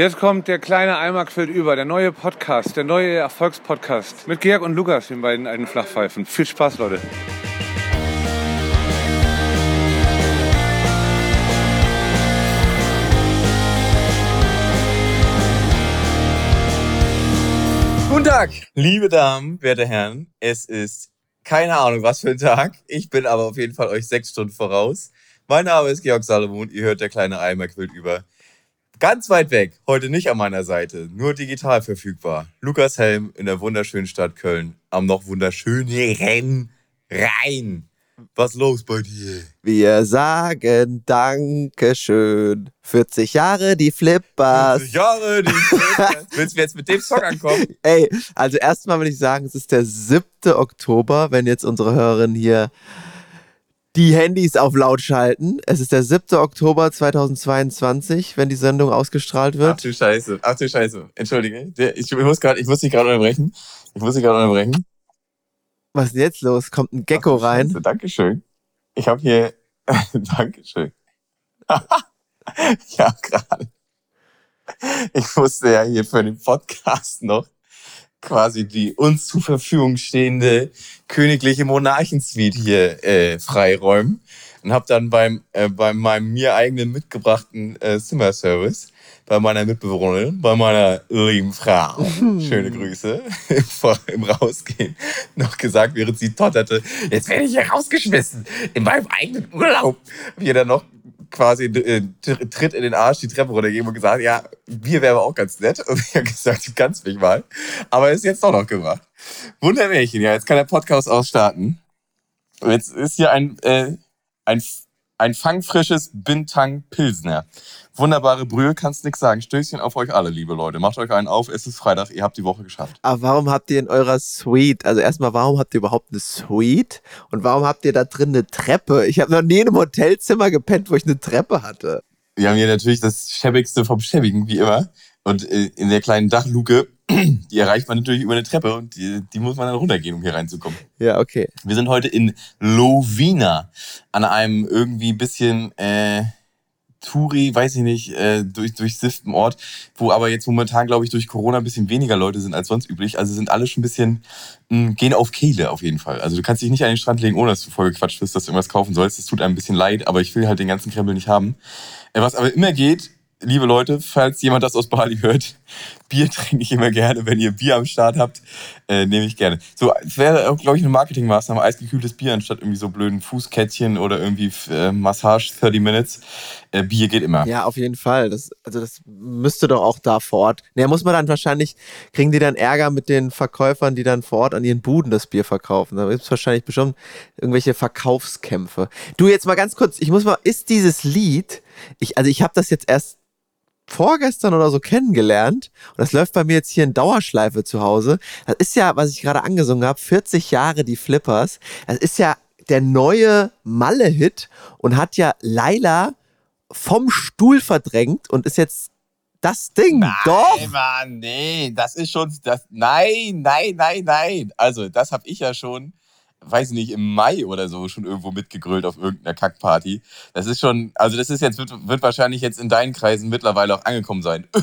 Jetzt kommt der kleine Eimer quillt über, der neue Podcast, der neue Erfolgspodcast mit Georg und Lukas, den beiden alten Flachpfeifen. Viel Spaß, Leute. Guten Tag, liebe Damen, werte Herren. Es ist keine Ahnung, was für ein Tag. Ich bin aber auf jeden Fall euch sechs Stunden voraus. Mein Name ist Georg Salomon. Ihr hört der kleine Eimer quillt über. Ganz weit weg, heute nicht an meiner Seite, nur digital verfügbar. Lukas Helm in der wunderschönen Stadt Köln am noch wunderschöneren Rhein. Was los bei dir? Wir sagen Dankeschön. 40 Jahre die Flippers. 40 Jahre die Flippers. Willst du jetzt mit dem Song ankommen? Ey, also erstmal will ich sagen, es ist der 7. Oktober, wenn jetzt unsere Hörerinnen hier die Handys auf laut schalten. Es ist der 7. Oktober 2022, wenn die Sendung ausgestrahlt wird. Ach du Scheiße, ach du Scheiße. Entschuldige. Ich, muss grad, ich muss dich gerade unterbrechen. Ich muss dich gerade unterbrechen. Was ist denn jetzt los? Kommt ein Gecko Ach, rein. Scheiße, Dankeschön. Ich habe hier. Dankeschön. ja, gerade. Ich musste ja hier für den Podcast noch quasi die uns zur Verfügung stehende königliche Monarchensuite hier äh, freiräumen und habe dann beim äh, bei meinem mir eigenen mitgebrachten äh, Zimmerservice bei meiner Mitbewohnerin, bei meiner lieben Frau, schöne Grüße, vor im Rausgehen, noch gesagt, während sie totterte, jetzt werde ich hier rausgeschmissen, in meinem eigenen Urlaub. Hab ihr dann noch quasi äh, Tritt in den Arsch die Treppe runtergegeben und gesagt, ja, Bier wäre auch ganz nett. Und ich habe gesagt, du kannst mich mal. Aber ist jetzt doch noch gemacht. Wundermärchen, ja, jetzt kann der Podcast ausstarten. Jetzt ist hier ein, äh, ein, ein fangfrisches Bintang Pilsner. Wunderbare Brühe, kannst nix sagen. Stößchen auf euch alle, liebe Leute. Macht euch einen auf, es ist Freitag, ihr habt die Woche geschafft. Aber warum habt ihr in eurer Suite, also erstmal, warum habt ihr überhaupt eine Suite? Und warum habt ihr da drin eine Treppe? Ich habe noch nie in einem Hotelzimmer gepennt, wo ich eine Treppe hatte. Wir haben hier natürlich das Schäbigste vom Schäbigen, wie immer. Und äh, in der kleinen Dachluke, die erreicht man natürlich über eine Treppe und die, die muss man dann runtergehen, um hier reinzukommen. Ja, okay. Wir sind heute in Lovina an einem irgendwie bisschen äh, Touri, weiß ich nicht, äh, durch, durchsifften Ort, wo aber jetzt momentan, glaube ich, durch Corona ein bisschen weniger Leute sind als sonst üblich. Also sind alle schon ein bisschen, mh, gehen auf Kehle auf jeden Fall. Also du kannst dich nicht an den Strand legen, ohne dass du vollgequatscht bist, dass du irgendwas kaufen sollst. Das tut einem ein bisschen leid, aber ich will halt den ganzen Krempel nicht haben. Äh, was aber immer geht, liebe Leute, falls jemand das aus Bali hört, Bier trinke ich immer gerne. Wenn ihr Bier am Start habt, äh, nehme ich gerne. So, es wäre, glaube ich, eine Marketingmaßnahme, eisgekühltes Bier anstatt irgendwie so blöden Fußkettchen oder irgendwie äh, Massage 30 Minutes. Äh, Bier geht immer. Ja, auf jeden Fall. Das, also das müsste doch auch da vor Ort. Naja, muss man dann wahrscheinlich, kriegen die dann Ärger mit den Verkäufern, die dann vor Ort an ihren Buden das Bier verkaufen. Da gibt es wahrscheinlich bestimmt irgendwelche Verkaufskämpfe. Du, jetzt mal ganz kurz, ich muss mal, ist dieses Lied, ich, also ich habe das jetzt erst vorgestern oder so kennengelernt und das läuft bei mir jetzt hier in Dauerschleife zu Hause. Das ist ja, was ich gerade angesungen habe, 40 Jahre die Flippers. Das ist ja der neue Malle-Hit und hat ja Laila vom Stuhl verdrängt und ist jetzt das Ding. Nein, Doch. Mann, nee, das ist schon, das, nein, nein, nein, nein. Also, das habe ich ja schon, weiß ich nicht, im Mai oder so schon irgendwo mitgegrölt auf irgendeiner Kackparty. Das ist schon, also das ist jetzt, wird, wird wahrscheinlich jetzt in deinen Kreisen mittlerweile auch angekommen sein.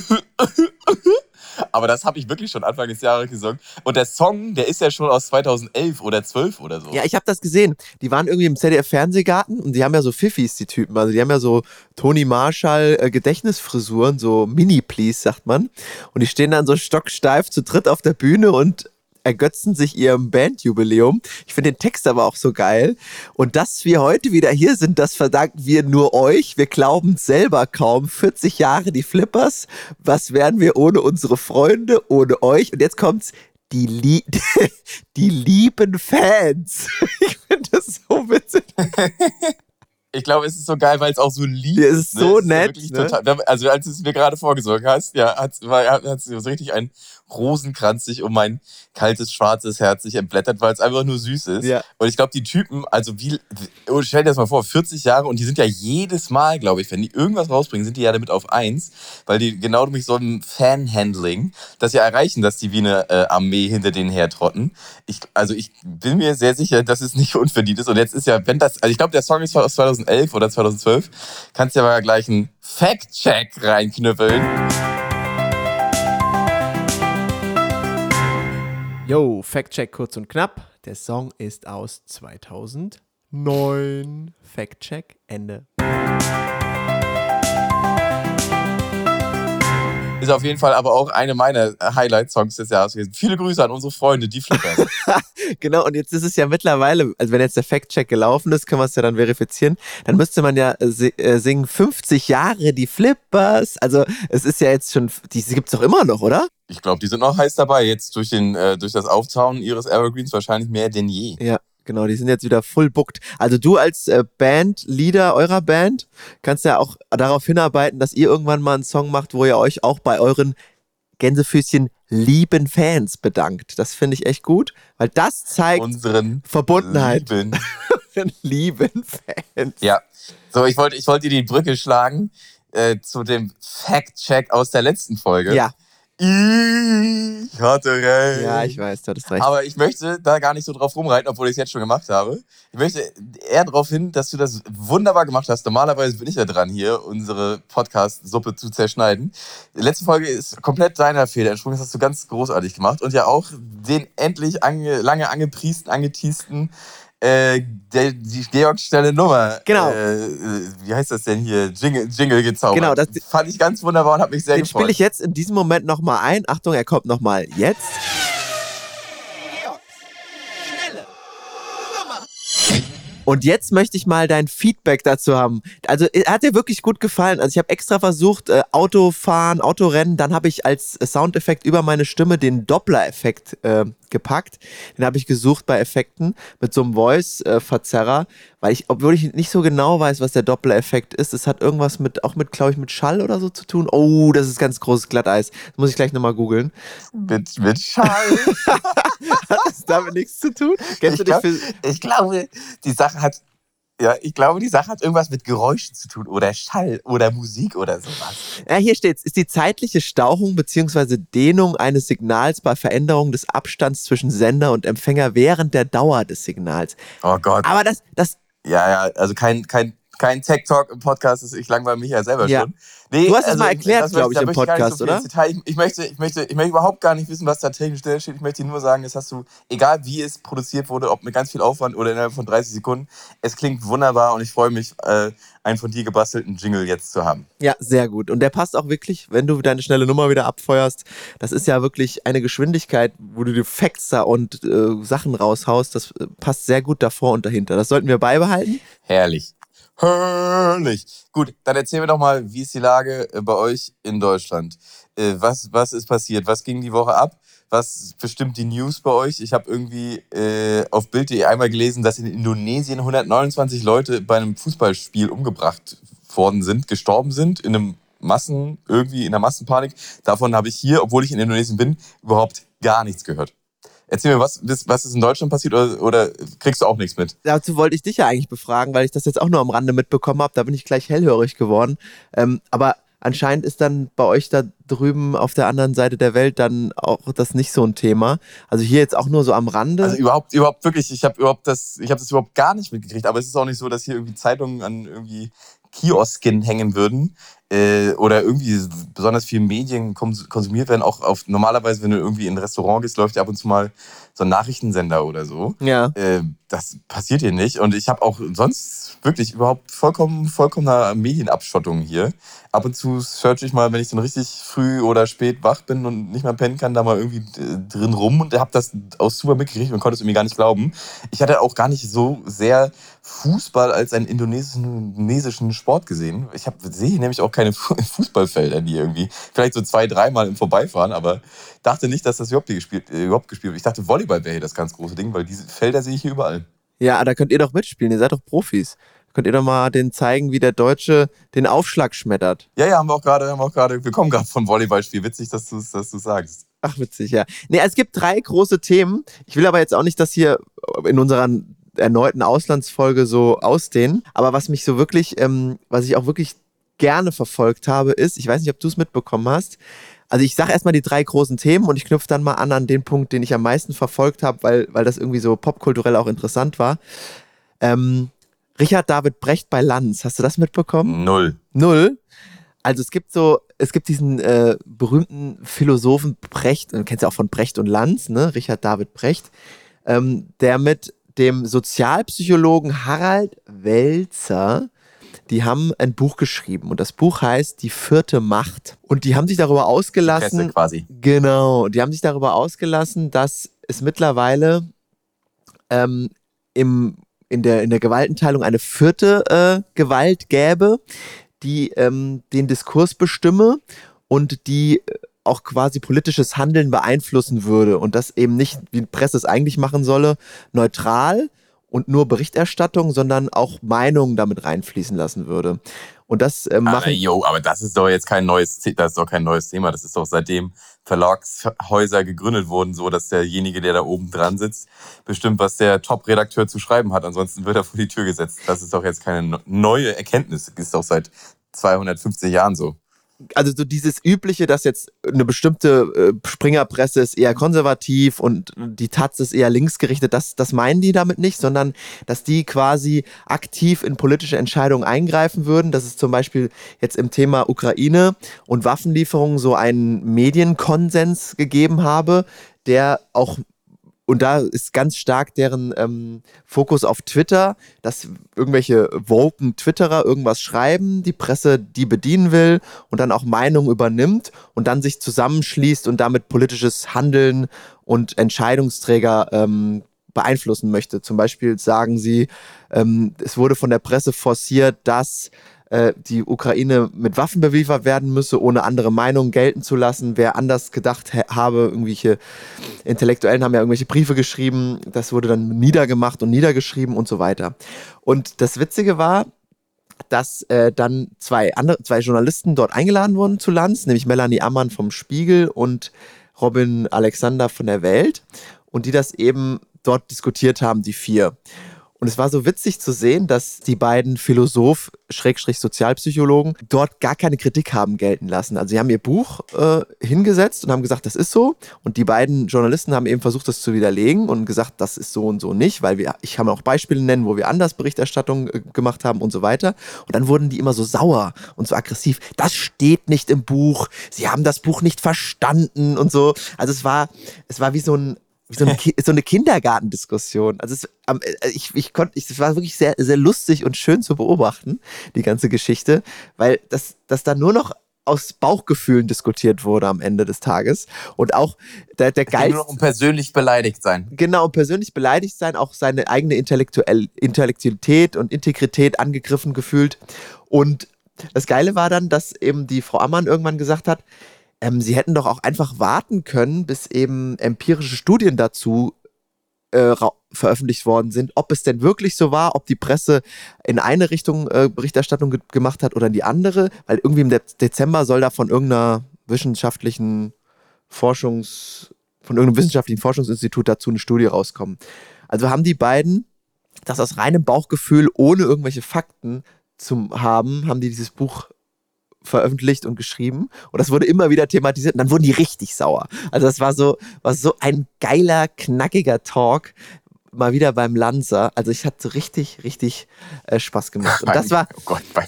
Aber das habe ich wirklich schon Anfang des Jahres gesungen. Und der Song, der ist ja schon aus 2011 oder 12 oder so. Ja, ich habe das gesehen. Die waren irgendwie im ZDF-Fernsehgarten und die haben ja so Pfiffis, die Typen. Also die haben ja so Toni Marshall äh, so Mini-Please, sagt man. Und die stehen dann so stocksteif zu dritt auf der Bühne und ergötzen sich ihrem Bandjubiläum. Ich finde den Text aber auch so geil. Und dass wir heute wieder hier sind, das verdanken wir nur euch. Wir glauben es selber kaum. 40 Jahre die Flippers. Was wären wir ohne unsere Freunde, ohne euch? Und jetzt kommt's. Die, Lie die lieben Fans. Ich finde das so witzig. Ich glaube, es ist so geil, weil es auch so lieb Ja, es ist so Es nett, ne? Total, also als du es mir gerade vorgesorgt hast, ja, hat, hat so richtig ein Rosenkranz sich um mein kaltes, schwarzes Herz sich entblättert, weil es einfach nur süß ist. Ja. Und ich glaube, die Typen, also wie, oh, stell dir das mal vor, 40 Jahre und die sind ja jedes Mal, glaube ich, wenn die irgendwas rausbringen, sind die ja damit auf eins, weil die genau durch so ein Fanhandling das ja erreichen, dass die wie eine äh, Armee hinter denen hertrotten. Ich, also ich bin mir sehr sicher, dass es nicht unverdient ist. Und jetzt ist ja, wenn das, also ich glaube, der Song ist aus 2011 oder 2012, kannst ja mal gleich einen Fact-Check reinknüppeln. Yo, Fact-Check kurz und knapp. Der Song ist aus 2009. Fact-Check, Ende. Ist auf jeden Fall aber auch eine meiner Highlight-Songs des Jahres gewesen. Viele Grüße an unsere Freunde, die Flippers. Genau, und jetzt ist es ja mittlerweile, also wenn jetzt der Fact-Check gelaufen ist, können wir es ja dann verifizieren, dann müsste man ja äh, si- singen 50 Jahre die Flippers. Also es ist ja jetzt schon, die gibt's doch immer noch, oder? Ich glaube, die sind noch heiß dabei. Jetzt durch, den, äh, durch das Auftauen ihres Evergreens wahrscheinlich mehr denn je. Ja, genau, die sind jetzt wieder full booked. Also du als äh, Bandleader eurer Band kannst ja auch darauf hinarbeiten, dass ihr irgendwann mal einen Song macht, wo ihr euch auch bei euren Gänsefüßchen lieben Fans bedankt. Das finde ich echt gut, weil das zeigt Unseren Verbundenheit. Lieben. lieben Fans. Ja. So, ich wollte ich wollte dir die Brücke schlagen äh, zu dem Fact-Check aus der letzten Folge. Ja, Ich hatte recht. ja, ich weiß, du hattest recht. Aber ich möchte da gar nicht so drauf rumreiten, obwohl ich es jetzt schon gemacht habe. Ich möchte eher darauf hin, dass du das wunderbar gemacht hast. Normalerweise bin ich ja dran, hier unsere Podcast-Suppe zu zerschneiden. Die letzte Folge ist komplett deiner Fehler entsprungen. Das hast du ganz großartig gemacht. Und ja auch den endlich ange, lange angepriesten, angeteasten äh, der, die Georg-Stelle Nummer. Genau. Äh, äh, wie heißt das denn hier? Jingle, Jingle gezaubert. Genau, das- fand ich ganz wunderbar und hat mich sehr Den gefreut. spiele ich jetzt in diesem Moment nochmal ein. Achtung, er kommt nochmal jetzt. Und jetzt möchte ich mal dein Feedback dazu haben. Also äh, hat dir wirklich gut gefallen. Also ich habe extra versucht, äh, Autofahren, Autorennen, dann habe ich als äh, Soundeffekt über meine Stimme den Doppler-Effekt äh, gepackt. Den habe ich gesucht bei Effekten mit so einem Voice-Verzerrer, weil ich, obwohl ich nicht so genau weiß, was der Doppler-Effekt ist, es hat irgendwas mit, auch mit, glaube ich, mit Schall oder so zu tun. Oh, das ist ganz großes Glatteis. Das muss ich gleich nochmal googeln. mit, mit Schall. Hat das damit nichts zu tun? Kennst Ich glaub- Ich glaube, die Sache hat. Ja, ich glaube, die Sache hat irgendwas mit Geräuschen zu tun oder Schall oder Musik oder sowas. Ja, hier steht's. Ist die zeitliche Stauchung bzw. Dehnung eines Signals bei Veränderung des Abstands zwischen Sender und Empfänger während der Dauer des Signals. Oh Gott. Aber das, das, Ja, ja, also kein, kein, kein Tech Talk im Podcast, ist- ich langweile mich ja selber Ja. schon. Nee, Du hast es mal erklärt, das glaub ich, im Podcast, viel oder? Ich, ich, möchte, ich, möchte, ich möchte überhaupt gar nicht wissen, was da technisch drin steht. Ich möchte dir nur sagen, das hast du, egal wie es produziert wurde, ob mit ganz viel Aufwand oder innerhalb von 30 Sekunden, es klingt wunderbar und ich freue mich, äh, einen von dir gebastelten Jingle jetzt zu haben. ja, sehr gut. Und der passt auch wirklich, wenn du deine schnelle Nummer wieder abfeuerst. Das ist ja wirklich eine Geschwindigkeit, wo du die Facts da und äh, Sachen raushaust. Das äh, passt sehr gut davor und dahinter. Das sollten wir beibehalten. Herrlich. Herrlich. Gut, dann erzähl mir doch mal, wie ist die Lage äh, bei euch in Deutschland? Äh, Was, was ist passiert? Was ging die Woche ab? Was bestimmt die News bei euch? Ich habe irgendwie äh, auf Bild.de einmal gelesen, dass in Indonesien 129 Leute bei einem Fußballspiel umgebracht worden sind, gestorben sind, in einem Massen, irgendwie in einer Massenpanik. Davon habe ich hier, obwohl ich in Indonesien bin, überhaupt gar nichts gehört. Erzähl mir, was, was ist in Deutschland passiert oder, oder kriegst du auch nichts mit? dazu wollte ich dich ja eigentlich befragen, weil ich das jetzt auch nur am Rande mitbekommen habe. Da bin ich gleich hellhörig geworden. Ähm, aber anscheinend ist dann bei euch da drüben auf der anderen Seite der Welt dann auch das nicht so ein Thema. Also hier jetzt auch nur so am Rande. Also überhaupt, überhaupt wirklich, ich habe überhaupt das, ich habe das überhaupt gar nicht mitgekriegt. Aber es ist auch nicht so, dass hier irgendwie Zeitungen an irgendwie Kiosken hängen würden äh, oder irgendwie besonders viel Medien kons- konsumiert werden. Auch auf normalerweise, wenn du irgendwie in ein Restaurant gehst, läuft ja ab und zu mal so ein Nachrichtensender oder so. ja. Äh, das passiert hier nicht. Und ich habe auch sonst wirklich überhaupt vollkommen, vollkommener Medienabschottung hier. Ab und zu search ich mal, wenn ich dann richtig früh oder spät wach bin und nicht mehr pennen kann, da mal irgendwie äh, drin rum und habe das aus super mitgekriegt und konnte es irgendwie gar nicht glauben. Ich hatte auch gar nicht so sehr Fußball als einen indonesischen, indonesischen Sport gesehen. Ich hab, sehe nämlich auch keine Fu- Fußballfelder, die irgendwie, vielleicht so zwei, dreimal im Vorbeifahren, aber dachte nicht, dass das überhaupt gespielt, äh, überhaupt gespielt wird. Ich dachte, Volleyball wäre hier das ganz große Ding, weil diese Felder sehe ich hier überall. ja, da könnt ihr doch mitspielen. Ihr seid doch Profis. Könnt ihr doch mal den zeigen, wie der Deutsche den Aufschlag schmettert. Ja, ja, haben wir auch gerade, haben wir auch gerade, wir kommen gerade vom Volleyballspiel. Witzig, dass du dass du sagst. Ach, witzig, ja. Nee, es gibt drei große Themen. Ich will aber jetzt auch nicht das hier in unserer erneuten Auslandsfolge so ausdehnen. Aber was mich so wirklich, ähm, was ich auch wirklich gerne verfolgt habe, ist, ich weiß nicht, ob du es mitbekommen hast. Also ich sage erstmal die drei großen Themen und ich knüpfe dann mal an an den Punkt, den ich am meisten verfolgt habe, weil, weil das irgendwie so popkulturell auch interessant war. Ähm, Richard David Brecht bei Lanz, hast du das mitbekommen? Null. Null. Also es gibt so es gibt diesen äh, berühmten Philosophen Brecht, du kennst ja auch von Brecht und Lanz, ne? Richard David Brecht, ähm, der mit dem Sozialpsychologen Harald Welzer die haben ein Buch geschrieben und das Buch heißt Die vierte Macht. Und die haben sich darüber ausgelassen. Presse quasi. Genau, die haben sich darüber ausgelassen, dass es mittlerweile ähm, im, in, der, in der Gewaltenteilung eine vierte äh, Gewalt gäbe, die ähm, den Diskurs bestimme und die äh, auch quasi politisches Handeln beeinflussen würde und das eben nicht, wie die Presse es eigentlich machen solle, neutral, und nur Berichterstattung, sondern auch Meinungen damit reinfließen lassen würde. Und das äh, machen. Aber, jo, aber das ist doch jetzt kein neues, das ist doch kein neues Thema. Das ist doch seitdem Verlagshäuser gegründet wurden, so dass derjenige, der da oben dran sitzt, bestimmt, was der Top-Redakteur zu schreiben hat. Ansonsten wird er vor die Tür gesetzt. Das ist doch jetzt keine neue Erkenntnis. Das ist doch seit 250 Jahren so also so dieses übliche, dass jetzt eine bestimmte äh, Springerpresse ist eher konservativ und die Taz ist eher linksgerichtet, das, das meinen die damit nicht, sondern dass die quasi aktiv in politische Entscheidungen eingreifen würden. Dass es zum Beispiel jetzt im Thema Ukraine und Waffenlieferungen so einen Medienkonsens gegeben habe, der auch und da ist ganz stark deren ähm, Fokus auf Twitter, dass irgendwelche woken Twitterer irgendwas schreiben, die Presse die bedienen will und dann auch Meinungen übernimmt und dann sich zusammenschließt und damit politisches Handeln und Entscheidungsträger ähm, beeinflussen möchte. Zum Beispiel sagen sie, ähm, es wurde von der Presse forciert, dass äh, die Ukraine mit Waffen beliefert werden müsse, ohne andere Meinungen gelten zu lassen. Wer anders gedacht habe, irgendwelche Intellektuellen haben ja irgendwelche Briefe geschrieben, das wurde dann niedergemacht und niedergeschrieben und so weiter. Und das Witzige war, dass äh, dann zwei andere, zwei Journalisten dort eingeladen wurden zu Lanz, nämlich Melanie Ammann vom Spiegel und Robin Alexander von der Welt und die das eben dort diskutiert haben, die vier. Und es war so witzig zu sehen, dass die beiden Philosoph, Schrägstrich Sozialpsychologen, dort gar keine Kritik haben gelten lassen. Also sie haben ihr Buch äh, hingesetzt und haben gesagt, das ist so. Und die beiden Journalisten haben eben versucht, das zu widerlegen und gesagt, das ist so und so nicht, weil wir, ich kann auch Beispiele nennen, wo wir anders Berichterstattung äh, gemacht haben und so weiter. Und dann wurden die immer so sauer und so aggressiv. Das steht nicht im Buch. Sie haben das Buch nicht verstanden und so. Also es war, es war wie so ein so eine, so eine Kindergartendiskussion. Also es, äh, ich, ich konnte, es war wirklich sehr, sehr lustig und schön zu beobachten, die ganze Geschichte, weil das, das da nur noch aus Bauchgefühlen diskutiert wurde am Ende des Tages. Und auch der, der Geist. Nur noch um persönlich beleidigt sein. Genau, um persönlich beleidigt sein, auch seine eigene Intellektuell, Intellektualität und Integrität angegriffen gefühlt. Und das Geile war dann, dass eben die Frau Ammann irgendwann gesagt hat, ähm, sie hätten doch auch einfach warten können, bis eben empirische Studien dazu äh, veröffentlicht worden sind, ob es denn wirklich so war, ob die Presse in eine Richtung äh, Berichterstattung ge gemacht hat oder in die andere, weil irgendwie im De Dezember soll da von irgendeiner wissenschaftlichen Forschungs, von irgendeinem wissenschaftlichen Forschungsinstitut dazu eine Studie rauskommen. Also haben die beiden das aus reinem Bauchgefühl, ohne irgendwelche Fakten zu haben, haben die dieses Buch veröffentlicht und geschrieben und das wurde immer wieder thematisiert und dann wurden die richtig sauer. Also das war so, war so ein geiler, knackiger Talk, mal wieder beim Lanza. Also ich hatte richtig, richtig äh, Spaß gemacht. Und das war. Oh Gott, bei,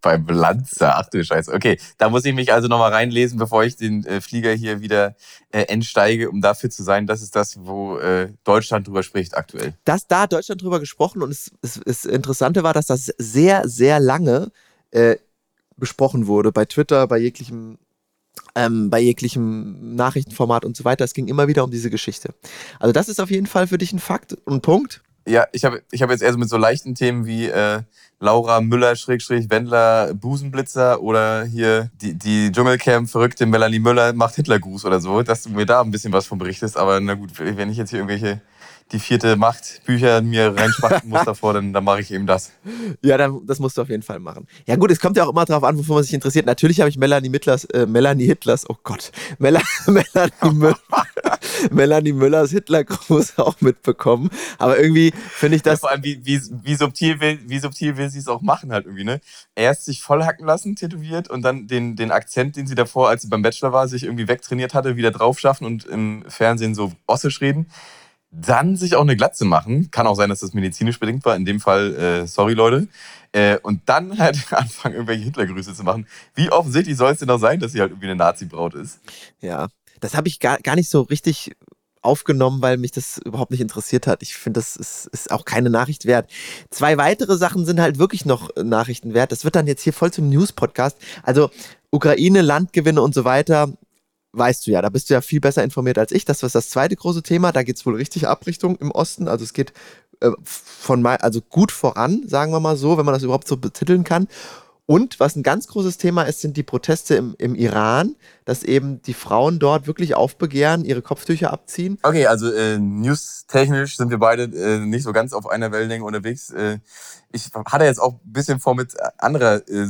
beim Lanza, ach du Scheiße. Okay, da muss ich mich also nochmal reinlesen, bevor ich den äh, Flieger hier wieder äh, entsteige, um dafür zu sein, das ist das, wo äh, Deutschland drüber spricht aktuell. Das, da hat Deutschland drüber gesprochen und es, es, es Interessante war, dass das sehr, sehr lange äh, besprochen wurde, bei Twitter, bei jeglichem, ähm, bei jeglichem Nachrichtenformat und so weiter. Es ging immer wieder um diese Geschichte. Also das ist auf jeden Fall für dich ein Fakt und Punkt. Ja, ich habe ich hab jetzt eher so mit so leichten Themen wie äh, Laura Müller, Schrägstrich, Wendler, Busenblitzer oder hier die, die Dschungelcamp-verrückte Melanie Müller macht Hitlergruß oder so, dass du mir da ein bisschen was von berichtest. Aber na gut, wenn ich jetzt hier irgendwelche die vierte Macht Bücher mir reinspachten muss davor, dann, dann mache ich eben das. Ja, dann, das musst du auf jeden Fall machen. Ja gut, es kommt ja auch immer darauf an, wofür man sich interessiert. Natürlich habe ich Melanie Hitlers, äh, Melanie Hitlers, oh Gott, Mel Melanie, Müller, Melanie Müllers Hitlergruß auch mitbekommen. Aber irgendwie finde ich das... Ja, vor allem, wie, wie, wie, subtil will, wie subtil will sie es auch machen halt irgendwie, ne? Erst sich vollhacken lassen, tätowiert und dann den, den Akzent, den sie davor, als sie beim Bachelor war, sich irgendwie wegtrainiert hatte, wieder drauf schaffen und im Fernsehen so ossisch reden dann sich auch eine Glatze machen. Kann auch sein, dass das medizinisch bedingt war. In dem Fall, äh, sorry Leute. Äh, und dann halt anfangen, irgendwelche Hitlergrüße zu machen. Wie offensichtlich soll es denn noch sein, dass sie halt irgendwie eine Nazi-Braut ist? Ja, das habe ich gar, gar nicht so richtig aufgenommen, weil mich das überhaupt nicht interessiert hat. Ich finde, das ist, ist auch keine Nachricht wert. Zwei weitere Sachen sind halt wirklich noch Nachrichten wert. Das wird dann jetzt hier voll zum News-Podcast. Also Ukraine, Landgewinne und so weiter weißt du ja, da bist du ja viel besser informiert als ich. Das ist das zweite große Thema. Da geht es wohl richtig ab Richtung im Osten. Also es geht äh, von mal, also gut voran, sagen wir mal so, wenn man das überhaupt so betiteln kann. Und was ein ganz großes Thema ist, sind die Proteste im, im Iran, dass eben die Frauen dort wirklich aufbegehren, ihre Kopftücher abziehen. Okay, also äh, news-technisch sind wir beide äh, nicht so ganz auf einer Wellenlänge unterwegs. Äh, ich hatte jetzt auch ein bisschen vor, mit anderer äh,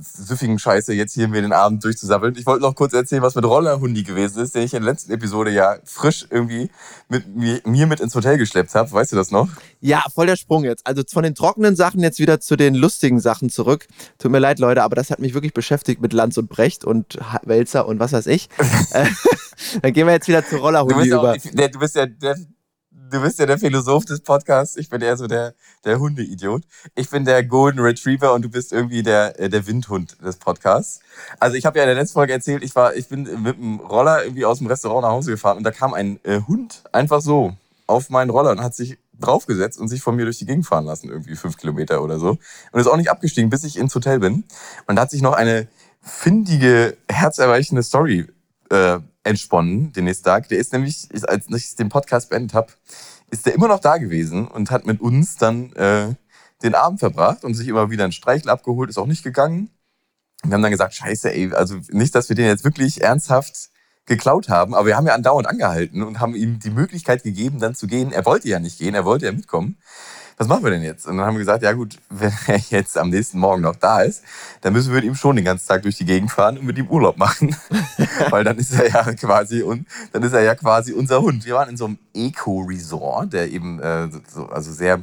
süffigen Scheiße jetzt hier mir den Abend durchzusabbeln. Ich wollte noch kurz erzählen, was mit Rollerhundi gewesen ist, den ich in der letzten Episode ja frisch irgendwie mit mir, mir mit ins Hotel geschleppt habe. Weißt du das noch? Ja, voll der Sprung jetzt. Also von den trockenen Sachen jetzt wieder zu den lustigen Sachen zurück. Tut mir leid, Leute, aber das hat mich wirklich beschäftigt mit Lanz und Brecht und Und was weiß ich. Äh, dann gehen wir jetzt wieder zu Rollerhundi du über. Auch, der, du bist ja der, du bist ja der Philosoph des Podcasts. Ich bin eher so der, der Hundeidiot. Ich bin der Golden Retriever und du bist irgendwie der, äh, der Windhund des Podcasts. Also ich habe ja in der letzten Folge erzählt, ich war, ich bin mit dem Roller irgendwie aus dem Restaurant nach Hause gefahren und da kam ein äh, Hund einfach so auf meinen Roller und hat sich draufgesetzt und sich von mir durch die Gegend fahren lassen, irgendwie fünf Kilometer oder so. Und ist auch nicht abgestiegen, bis ich ins Hotel bin. Und da hat sich noch eine findige, herzerweichende Story äh, entsponnen, den nächsten Tag. Der ist nämlich, als ich den Podcast beendet habe, ist der immer noch da gewesen und hat mit uns dann äh, den Abend verbracht und sich immer wieder ein Streichel abgeholt, ist auch nicht gegangen. Wir haben dann gesagt, scheiße, ey, also nicht, dass wir den jetzt wirklich ernsthaft geklaut haben, aber wir haben ja andauernd angehalten und haben ihm die Möglichkeit gegeben, dann zu gehen. Er wollte ja nicht gehen, er wollte ja mitkommen. Was machen wir denn jetzt? Und dann haben wir gesagt, ja gut, wenn er jetzt am nächsten Morgen noch da ist, dann müssen wir mit ihm schon den ganzen Tag durch die Gegend fahren und mit ihm Urlaub machen. Weil dann ist er ja quasi und dann ist er ja quasi unser Hund. Wir waren in so einem Eco-Resort, der eben äh, so, also sehr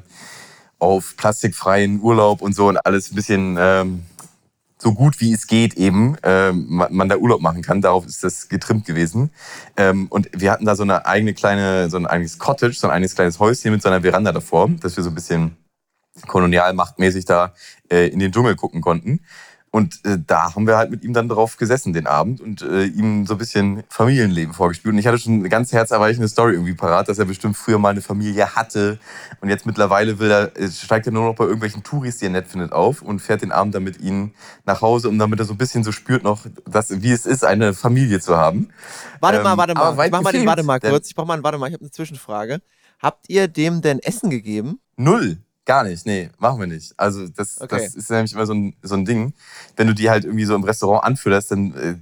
auf plastikfreien Urlaub und so und alles ein bisschen ähm, so gut wie es geht eben ähm, man, da Urlaub machen kann. Darauf ist das getrimmt gewesen. Ähm, und wir hatten da so eine eigene kleine, so ein eigenes Cottage, so ein eigenes kleines Häuschen mit so einer Veranda davor, dass wir so ein bisschen kolonialmachtmäßig da äh, in den Dschungel gucken konnten. Und äh, da haben wir halt mit ihm dann drauf gesessen den Abend und äh, ihm so ein bisschen Familienleben vorgespielt. Und ich hatte schon eine ganz herzerweichende Story irgendwie parat, dass er bestimmt früher mal eine Familie hatte. Und jetzt mittlerweile will er, äh, steigt er nur noch bei irgendwelchen Touris, die er nett findet, auf und fährt den Abend dann mit ihnen nach Hause, um damit er so ein bisschen so spürt noch, dass, wie es ist, eine Familie zu haben. Warte Ähm, mal, warte mal. Ich mach mal, den, warte mal kurz. Ich brauch mal, warte mal, ich habe eine Zwischenfrage. Habt ihr dem denn Essen gegeben? Null. Gar nicht, nee, machen wir nicht. Also das, Okay. das ist nämlich immer so ein, so ein Ding. Wenn du die halt irgendwie so im Restaurant anfütterst, dann äh,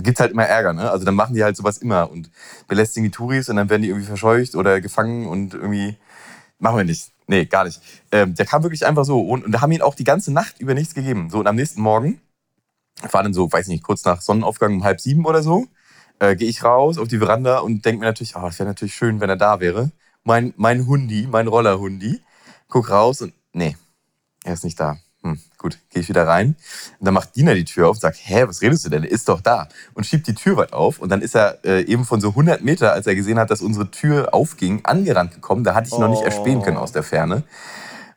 gibt's halt immer Ärger, ne? Also dann machen die halt sowas immer und belästigen die Touris und dann werden die irgendwie verscheucht oder gefangen und irgendwie machen wir nicht. Nee, gar nicht. Ähm, der kam wirklich einfach so und, und da haben ihn auch die ganze Nacht über nichts gegeben. So und am nächsten Morgen war dann so, weiß nicht, kurz nach Sonnenaufgang um halb sieben oder so, äh, gehe ich raus auf die Veranda und denke mir natürlich, oh, das wäre natürlich schön, wenn er da wäre. Mein, mein Hundi, mein Rollerhundi, guck raus und nee, er ist nicht da. Hm, gut, gehe ich wieder rein. Und dann macht Dina die Tür auf und sagt, hä, was redest du denn? Er ist doch da. Und schiebt die Tür weit auf. Und dann ist er äh, eben von so 100 Meter, als er gesehen hat, dass unsere Tür aufging, angerannt gekommen. Da hatte ich ihn noch nicht Oh. erspähen können aus der Ferne.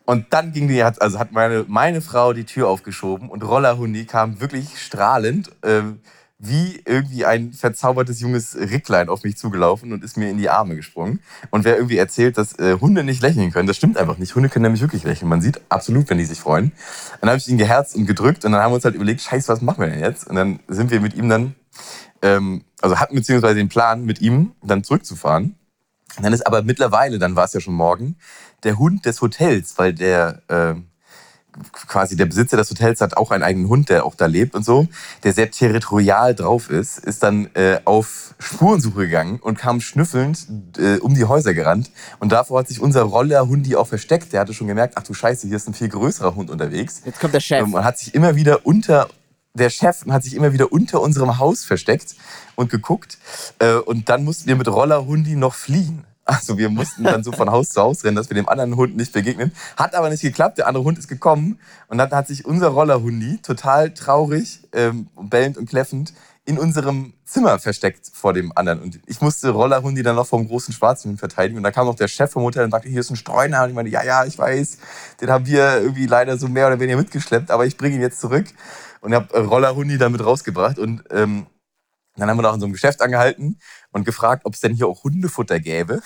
Und dann ging die, hat, also hat meine, meine Frau die Tür aufgeschoben und Rollerhundi kam wirklich strahlend, ähm, wie irgendwie ein verzaubertes junges Ricklein auf mich zugelaufen und ist mir in die Arme gesprungen. Und wer irgendwie erzählt, dass äh, Hunde nicht lächeln können, das stimmt einfach nicht. Hunde können nämlich wirklich lächeln. Man sieht absolut, wenn die sich freuen. Dann habe ich ihn geherzt und gedrückt und dann haben wir uns halt überlegt, scheiße, was machen wir denn jetzt? Und dann sind wir mit ihm dann, ähm, also hatten beziehungsweise den Plan, mit ihm dann zurückzufahren. Und dann ist aber mittlerweile, dann war es ja schon morgen, der Hund des Hotels, weil der äh, quasi der Besitzer des Hotels hat auch einen eigenen Hund, der auch da lebt und so, der sehr territorial drauf ist, ist dann äh, auf Spurensuche gegangen und kam schnüffelnd äh, um die Häuser gerannt. Und davor hat sich unser Rollerhundi auch versteckt. Der hatte schon gemerkt, ach du Scheiße, hier ist ein viel größerer Hund unterwegs. Jetzt kommt der Chef. Und man hat sich immer wieder unter der Chef hat sich immer wieder unter unserem Haus versteckt und geguckt. Äh, Und dann mussten wir mit Rollerhundi noch fliehen. Also wir mussten dann so von Haus zu Haus rennen, dass wir dem anderen Hund nicht begegnen. Hat aber nicht geklappt. Der andere Hund ist gekommen und dann hat sich unser Rollerhundi total traurig, ähm, bellend und kläffend in unserem Zimmer versteckt vor dem anderen. Und ich musste Rollerhundi dann noch vom großen Schwarzen verteidigen. Und da kam noch der Chef vom Hotel und sagte, hier ist ein Streuner. Und ich meinte, ja, ja, ich weiß, den haben wir irgendwie leider so mehr oder weniger mitgeschleppt, aber ich bringe ihn jetzt zurück. Und habe Rollerhundi damit rausgebracht. Und ähm, dann haben wir noch in so einem Geschäft angehalten und gefragt, ob es denn hier auch Hundefutter gäbe.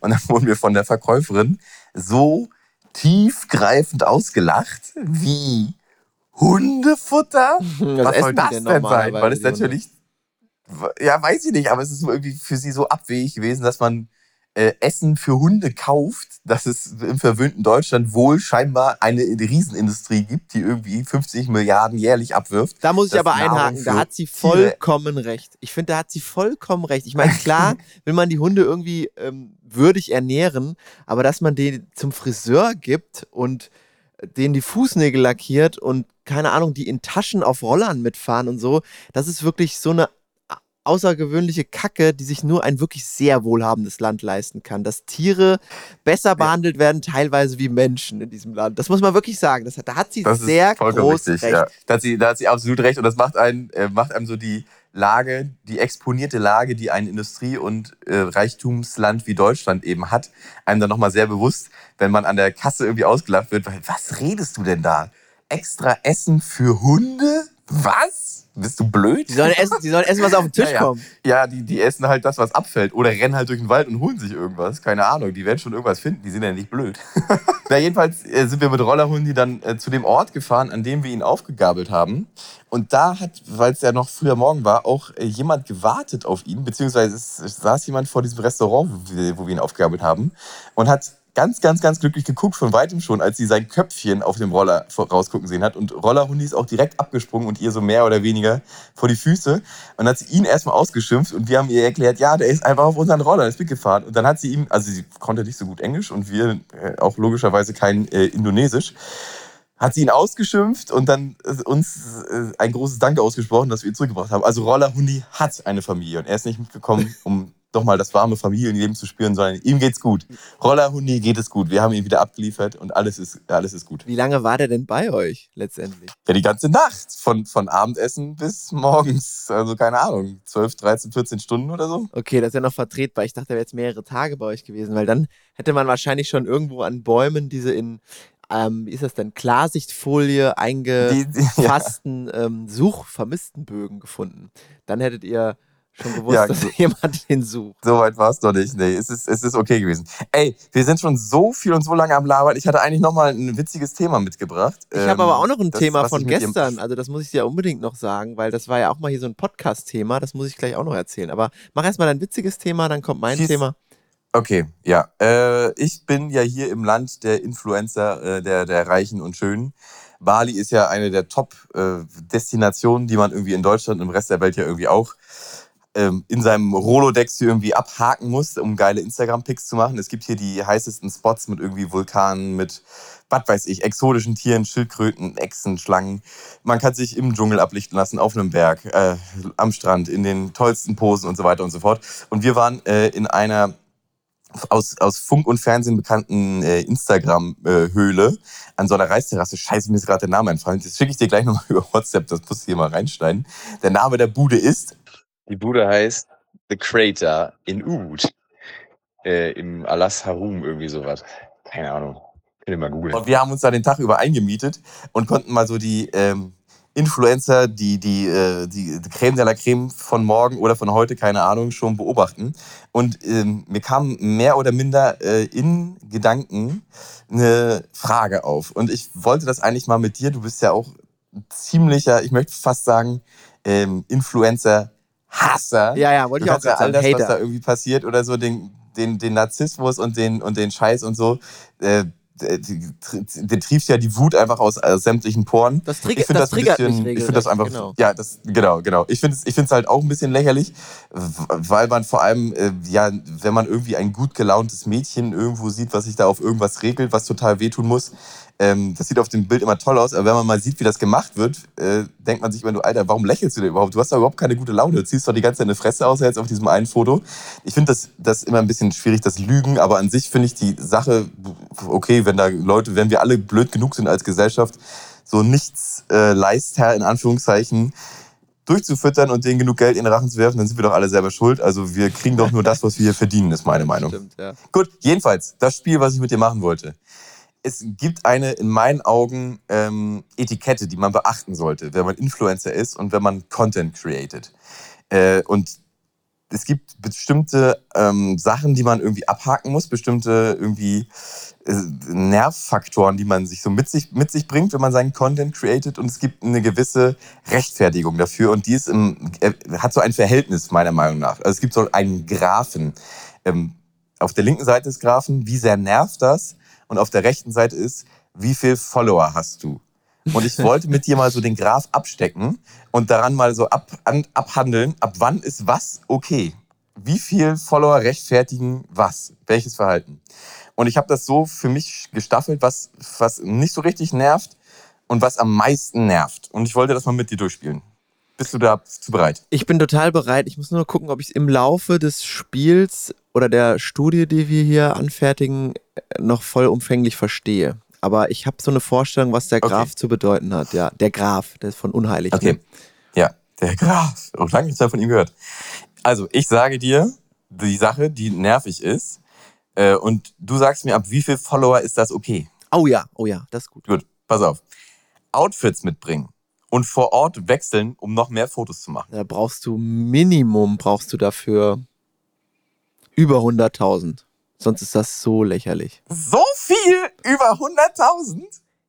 Und dann wurden wir von der Verkäuferin so tiefgreifend ausgelacht, wie Hundefutter? Was, Was soll das denn denn sein? Weil es natürlich, ja, weiß ich nicht, aber es ist irgendwie für sie so abwegig gewesen, dass man äh, Essen für Hunde kauft, dass es im verwöhnten Deutschland wohl scheinbar eine Riesenindustrie gibt, die irgendwie 50 Milliarden jährlich abwirft. Da muss ich aber einhaken, da hat sie Tiere- vollkommen recht. Ich finde, da hat sie vollkommen recht. Ich meine, klar will man die Hunde irgendwie ähm, würdig ernähren, aber dass man die zum Friseur gibt und denen die Fußnägel lackiert und keine Ahnung, die in Taschen auf Rollern mitfahren und so, das ist wirklich so eine außergewöhnliche Kacke, die sich nur ein wirklich sehr wohlhabendes Land leisten kann. Dass Tiere besser behandelt werden, teilweise wie Menschen in diesem Land. Das muss man wirklich sagen. Das hat, da hat sie Das sehr groß richtig. recht. Ja. Da, hat sie, da hat sie absolut recht und das macht, einen, äh, macht einem so die Lage, die exponierte Lage, die ein Industrie- und äh, Reichtumsland wie Deutschland eben hat, einem dann nochmal sehr bewusst, wenn man an der Kasse irgendwie ausgelacht wird, weil, was redest du denn da? Extra Essen für Hunde? Was? Bist du blöd? Die sollen essen, die sollen essen, was auf den Tisch Ja, ja. kommt. Ja, die, die essen halt das, was abfällt. Oder rennen halt durch den Wald und holen sich irgendwas. Keine Ahnung. Die werden schon irgendwas finden. Die sind ja nicht blöd. Na, jedenfalls äh, sind wir mit Rollerhundi dann äh, zu dem Ort gefahren, an dem wir ihn aufgegabelt haben. Und da hat, weil es ja noch früher Morgen war, auch äh, jemand gewartet auf ihn. Beziehungsweise es, es saß jemand vor diesem Restaurant, wo wir, wo wir ihn aufgegabelt haben. Und hat ganz, ganz, ganz glücklich geguckt, von weitem schon, als sie sein Köpfchen auf dem Roller rausgucken sehen hat. Und Rollerhundi ist auch direkt abgesprungen und ihr so mehr oder weniger vor die Füße. Und dann hat sie ihn erstmal ausgeschimpft und wir haben ihr erklärt, ja, der ist einfach auf unseren Roller, ist mitgefahren. Und dann hat sie ihm, also sie konnte nicht so gut Englisch und wir äh, auch logischerweise kein äh, Indonesisch, hat sie ihn ausgeschimpft und dann äh, uns äh, ein großes Danke ausgesprochen, dass wir ihn zurückgebracht haben. Also Rollerhundi hat eine Familie und er ist nicht mitgekommen, um doch mal das warme Familienleben zu spüren, sondern ihm geht's gut. Rollerhundi geht es gut. Wir haben ihn wieder abgeliefert und alles ist, alles ist gut. Wie lange war der denn bei euch letztendlich? Ja, die ganze Nacht. Von, von Abendessen bis morgens. Also keine Ahnung, 12, 13, 14 Stunden oder so. Okay, das ist ja noch vertretbar. Ich dachte, er wäre jetzt mehrere Tage bei euch gewesen, weil dann hätte man wahrscheinlich schon irgendwo an Bäumen diese in, ähm, wie ist das denn, Klarsichtfolie Die, die, ja. eingefassten ähm, Such-Vermisstenbögen gefunden. Dann hättet ihr schon gewusst, Ja, dass so- jemand den sucht. So weit war es noch nicht. Nee, es ist, es ist okay gewesen. Ey, wir sind schon so viel und so lange am Labern. Ich hatte eigentlich noch mal ein witziges Thema mitgebracht. Ich habe aber auch noch ein das, Thema von gestern, also das muss ich dir unbedingt noch sagen, weil das war ja auch mal hier so ein Podcast-Thema, das muss ich gleich auch noch erzählen. Aber mach erstmal dein witziges Thema, dann kommt mein Schieß- Thema. Okay, ja. Äh, ich bin ja hier im Land der Influencer, äh, der, der Reichen und Schönen. Bali ist ja eine der Top-Destinationen, die man irgendwie in Deutschland und im Rest der Welt ja irgendwie auch ähm, in seinem Rolodex hier irgendwie abhaken muss, um geile Instagram-Pics zu machen. Es gibt hier die heißesten Spots mit irgendwie Vulkanen, mit, was weiß ich, exotischen Tieren, Schildkröten, Echsen, Schlangen. Man kann sich im Dschungel ablichten lassen, auf einem Berg, äh, am Strand, in den tollsten Posen und so weiter und so fort. Und wir waren äh, in einer aus, aus Funk und Fernsehen bekannten äh, Instagram-Höhle an so einer Reisterrasse. Scheiße, mir ist gerade der Name entfallen. Das schicke ich dir gleich nochmal über WhatsApp, das musst du hier mal reinschneiden. Der Name der Bude ist Die Bude heißt The Crater in Ubud. Äh, Im Alas Harum, irgendwie sowas. Keine Ahnung. Könnt ihr mal googeln. Und wir haben uns da den Tag über eingemietet und konnten mal so die ähm, Influencer, die, die, äh, die Creme de la Creme von morgen oder von heute, keine Ahnung, schon beobachten. Und ähm, mir kam mehr oder minder äh, in Gedanken eine Frage auf. Und ich wollte das eigentlich mal mit dir, du bist ja auch ziemlicher, ich möchte fast sagen, ähm, Influencer-Hasser. Ja, ja, wollte ich auch gerade all sagen. das, was da Hater. irgendwie passiert oder so, den, den, den Narzissmus und den, und den Scheiß und so, äh, den triebst ja die Wut einfach aus, aus sämtlichen Poren. Das, Ich trigger, finde das, das, ein triggert bisschen, mich ich finde das einfach, Genau. ja, das, genau, genau. Ich finde es, ich halt auch ein bisschen lächerlich, weil man vor allem, äh, ja, wenn man irgendwie ein gut gelauntes Mädchen irgendwo sieht, was sich da auf irgendwas regelt, was total wehtun muss, ähm, das sieht auf dem Bild immer toll aus, aber wenn man mal sieht, wie das gemacht wird, äh, denkt man sich immer nur, Alter, warum lächelst du denn überhaupt? Du hast doch überhaupt keine gute Laune. Du ziehst doch die ganze Zeit eine Fresse aus jetzt auf diesem einen Foto. Ich finde das, das immer ein bisschen schwierig, das Lügen, aber an sich finde ich die Sache, okay, wenn da Leute, wenn wir alle blöd genug sind als Gesellschaft, so nichts äh, Leister in Anführungszeichen, durchzufüttern und denen genug Geld in den Rachen zu werfen, dann sind wir doch alle selber schuld. Also wir kriegen doch nur das, was wir hier verdienen, ist meine Meinung. Stimmt, ja. Gut, jedenfalls, das Spiel, was ich mit dir machen wollte. Es gibt eine, in meinen Augen, ähm, Etikette, die man beachten sollte, wenn man Influencer ist und wenn man Content created. Äh, und es gibt bestimmte ähm, Sachen, die man irgendwie abhaken muss, bestimmte irgendwie äh, Nervfaktoren, die man sich so mit sich, mit sich bringt, wenn man seinen Content created. Und es gibt eine gewisse Rechtfertigung dafür. Und die ist im, äh, hat so ein Verhältnis, meiner Meinung nach. Also es gibt so einen Graphen. Ähm, auf der linken Seite des Graphen, wie sehr nervt das? Und auf der rechten Seite ist, wie viel Follower hast du? Und ich wollte mit dir mal so den Graph abstecken und daran mal so ab, an, abhandeln, ab wann ist was okay. Wie viel Follower rechtfertigen was? Welches Verhalten? Und ich habe das so für mich gestaffelt, was, was nicht so richtig nervt und was am meisten nervt. Und ich wollte das mal mit dir durchspielen. Bist du dazu bereit? Ich bin total bereit. Ich muss nur gucken, ob ich es im Laufe des Spiels oder der Studie, die wir hier anfertigen, noch vollumfänglich verstehe. Aber ich habe so eine Vorstellung, was der Okay. Graph zu bedeuten hat. Ja, der Graph, der ist von unheilig. Okay. Ne? Ja, der Graf. Auch lange nichts mehr von ihm gehört. Also, ich sage dir die Sache, die nervig ist. Äh, und du sagst mir, ab wie viel Follower ist das okay? Oh ja, oh ja, das ist gut. Gut, pass auf. Outfits mitbringen und vor Ort wechseln, um noch mehr Fotos zu machen. Da brauchst du Minimum, brauchst du dafür über 100.000. Sonst ist das so lächerlich. So viel? Über 100.000?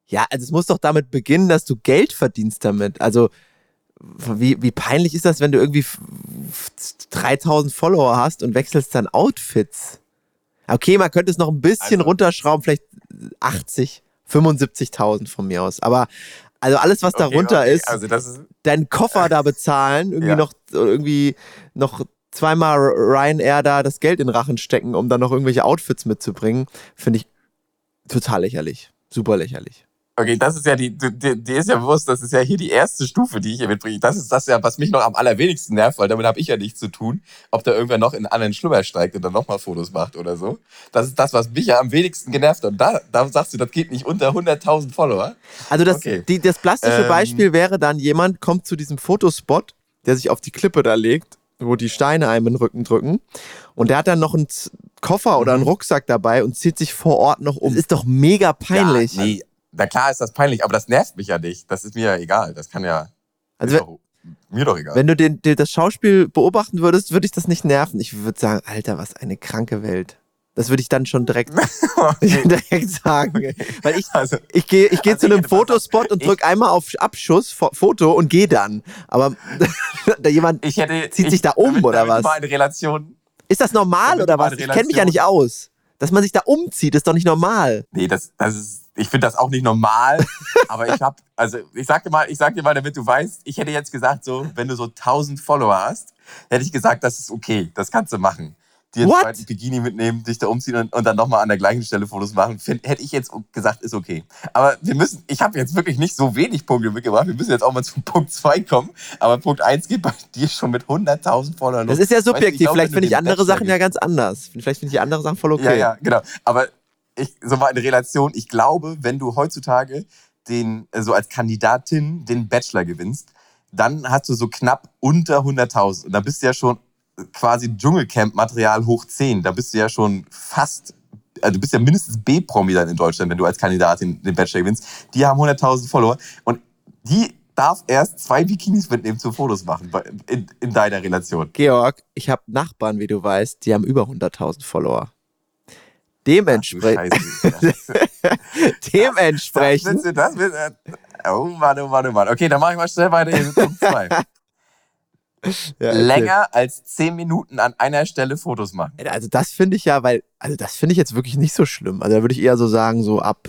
Ja, also es muss doch damit beginnen, dass du Geld verdienst damit. Also wie, wie peinlich ist das, wenn du irgendwie f- f- 3000 Follower hast und wechselst dann Outfits? Okay, man könnte es noch ein bisschen Also- runterschrauben, vielleicht 80, 75.000 von mir aus. Aber also alles, was darunter Okay, okay. ist, Also, das ist. deinen Koffer da bezahlen, irgendwie Ja. noch irgendwie noch zweimal Ryanair da das Geld in Rachen stecken, um dann noch irgendwelche Outfits mitzubringen, finde ich total lächerlich. Super lächerlich. Okay, das ist ja die, die, die ist ja bewusst, das ist ja hier die erste Stufe, die ich hier mitbringe. Das ist das ja, was mich noch am allerwenigsten nervt, weil damit habe ich ja nichts zu tun, ob da irgendwer noch in anderen Schlummer steigt und dann nochmal Fotos macht oder so. Das ist das, was mich ja am wenigsten genervt hat. Und da, da sagst du, das geht nicht unter 100.000 Follower. Also das, Okay. die, das plastische Ähm. Beispiel wäre dann, jemand kommt zu diesem Fotospot, der sich auf die Klippe da legt, wo die Steine einem in den Rücken drücken. Und der hat dann noch einen Z- Koffer oder einen Mhm. Rucksack dabei und zieht sich vor Ort noch um. Das ist doch mega peinlich. Ja, nee, na klar ist das peinlich, aber das nervt mich ja nicht. Das ist mir ja egal. Das kann ja. Also doch, mir doch egal. Wenn du den, den, das Schauspiel beobachten würdest, würde ich das nicht nerven. Ich würde sagen, Alter, was eine kranke Welt. Das würde ich dann schon direkt, direkt sagen. Weil ich, also, ich gehe ich geh Also zu einem Fotospot und ich- drück einmal auf Abschuss, Fo Foto und gehe dann. Aber da jemand, hätte. Zieht ich, sich da um, damit, oder damit was? Relation. ist das normal oder was? Ich kenne mich ja nicht aus. Dass man sich da umzieht, ist doch nicht normal. Nee, das, das ist. Ich finde das auch nicht normal, aber ich habe, also ich sag dir mal, ich sag dir mal, damit du weißt, ich hätte jetzt gesagt, so, wenn du so 1000 Follower hast, hätte ich gesagt, das ist okay, das kannst du machen. Dir einen What? zweiten Bikini mitnehmen, dich da umziehen und, und dann nochmal an der gleichen Stelle Fotos machen, find, hätte ich jetzt gesagt, ist okay. Aber wir müssen, ich habe jetzt wirklich nicht so wenig Punkte mitgebracht, wir müssen jetzt auch mal zu Punkt 2 kommen, aber Punkt 1 geht bei dir schon mit 100.000 Followern los. Das ist ja Weißt du, subjektiv. glaub, Vielleicht finde ich andere Sachen ja ganz anders. Vielleicht finde ich andere Sachen voll okay. ja, ja, genau. Aber ich, so mal in Relation, ich glaube, wenn du heutzutage den, äh, so als Kandidatin den Bachelor gewinnst, dann hast du so knapp unter 100.000. Und da bist du ja schon quasi Dschungelcamp-Material hoch 10. Da bist du ja schon fast, also du bist ja mindestens B-Promi dann in Deutschland, wenn du als Kandidatin den Bachelor gewinnst. Die haben 100.000 Follower und die darf erst zwei Bikinis mitnehmen zum Fotos machen in, in deiner Relation. Georg, ich habe Nachbarn, wie du weißt, die haben über 100.000 Follower. Dementsprechend, dementsprechend, Das, das, willst du- oh Mann, oh Mann, oh Mann. Okay, dann mache ich mal schnell weiter hier mit Punkt 2. Ja. Länger als 10 Minuten an einer Stelle Fotos machen. Also das finde ich ja, weil, also das finde ich jetzt wirklich nicht so schlimm. Also da würde ich eher so sagen, so ab,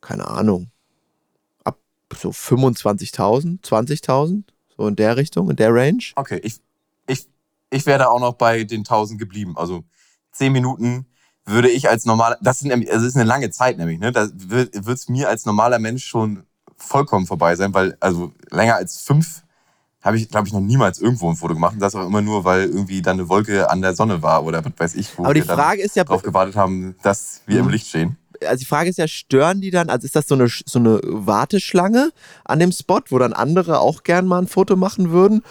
keine Ahnung, ab so 25.000, 20.000, so in der Richtung, in der Range. Okay, ich, ich, ich wäre da auch noch bei den 1000 geblieben. Also 10 Minuten würde ich als normaler, das ist, nämlich, also das ist eine lange Zeit nämlich, ne? Da wird es mir als normaler Mensch schon vollkommen vorbei sein, weil also länger als fünf habe ich, glaube ich, noch niemals irgendwo ein Foto gemacht. Und das auch immer nur, weil irgendwie dann eine Wolke an der Sonne war oder was weiß ich, wo Aber die wir Frage ist ja, drauf gewartet haben, dass wir im Mhm. Licht stehen. also die Frage ist ja, stören die dann, also ist das so eine, so eine Warteschlange an dem Spot, wo dann andere auch gern mal ein Foto machen würden?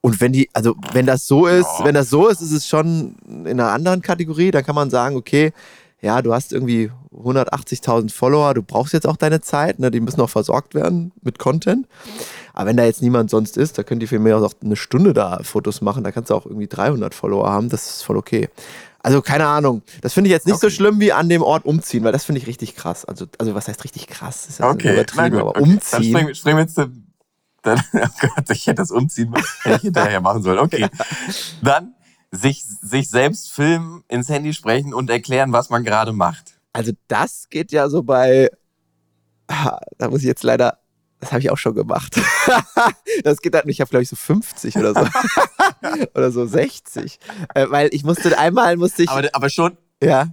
Und wenn die, also wenn das so ist, Ja. wenn das so ist, ist es schon in einer anderen Kategorie, dann kann man sagen, okay, ja, du hast irgendwie 180.000 Follower, du brauchst jetzt auch deine Zeit, ne, die müssen auch versorgt werden mit Content. Aber wenn da jetzt niemand sonst ist, da könnt ihr für mich auch eine Stunde da Fotos machen, da kannst du auch irgendwie 300 Follower haben, das ist voll okay. Also keine Ahnung, das finde ich jetzt nicht so Okay. schlimm wie an dem Ort umziehen, weil das finde ich richtig krass. Also, also was heißt richtig krass? Das ist ja Okay, übertrieben, gut, aber okay. Dann umziehen. springen wir jetzt dann, oh Gott, ich hätte das Umziehen hätte ich hinterher machen sollen. Okay. Dann sich, sich selbst filmen, ins Handy sprechen und erklären, was man gerade macht. Also das geht ja so bei, Ah, da muss ich jetzt leider, das habe ich auch schon gemacht. das geht halt, ich habe glaube ich so 50 oder so. oder so 60. Äh, weil ich musste, einmal musste ich, Aber, aber schon, ja,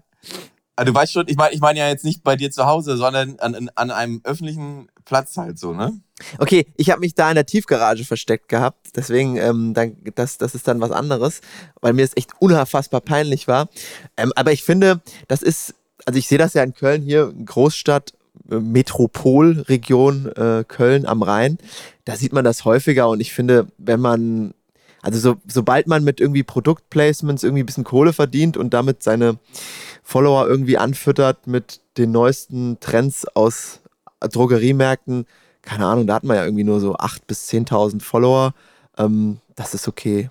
aber du weißt schon, ich meine ich meine ja jetzt nicht bei dir zu Hause, sondern an, an, einem öffentlichen Platz halt so, ne? Okay, ich habe mich da in der Tiefgarage versteckt gehabt, deswegen, ähm, dann, das, das ist dann was anderes, weil mir es echt unfassbar peinlich war. Ähm, aber ich finde, das ist, also ich sehe das ja in Köln hier, Großstadt, Metropolregion äh, Köln am Rhein, da sieht man das häufiger und ich finde, wenn man, also so, sobald man mit irgendwie Produktplacements irgendwie ein bisschen Kohle verdient und damit seine Follower irgendwie anfüttert mit den neuesten Trends aus Drogeriemärkten, keine Ahnung, da hat man ja irgendwie nur so 8.000 bis 10.000 Follower. Ähm, das ist okay.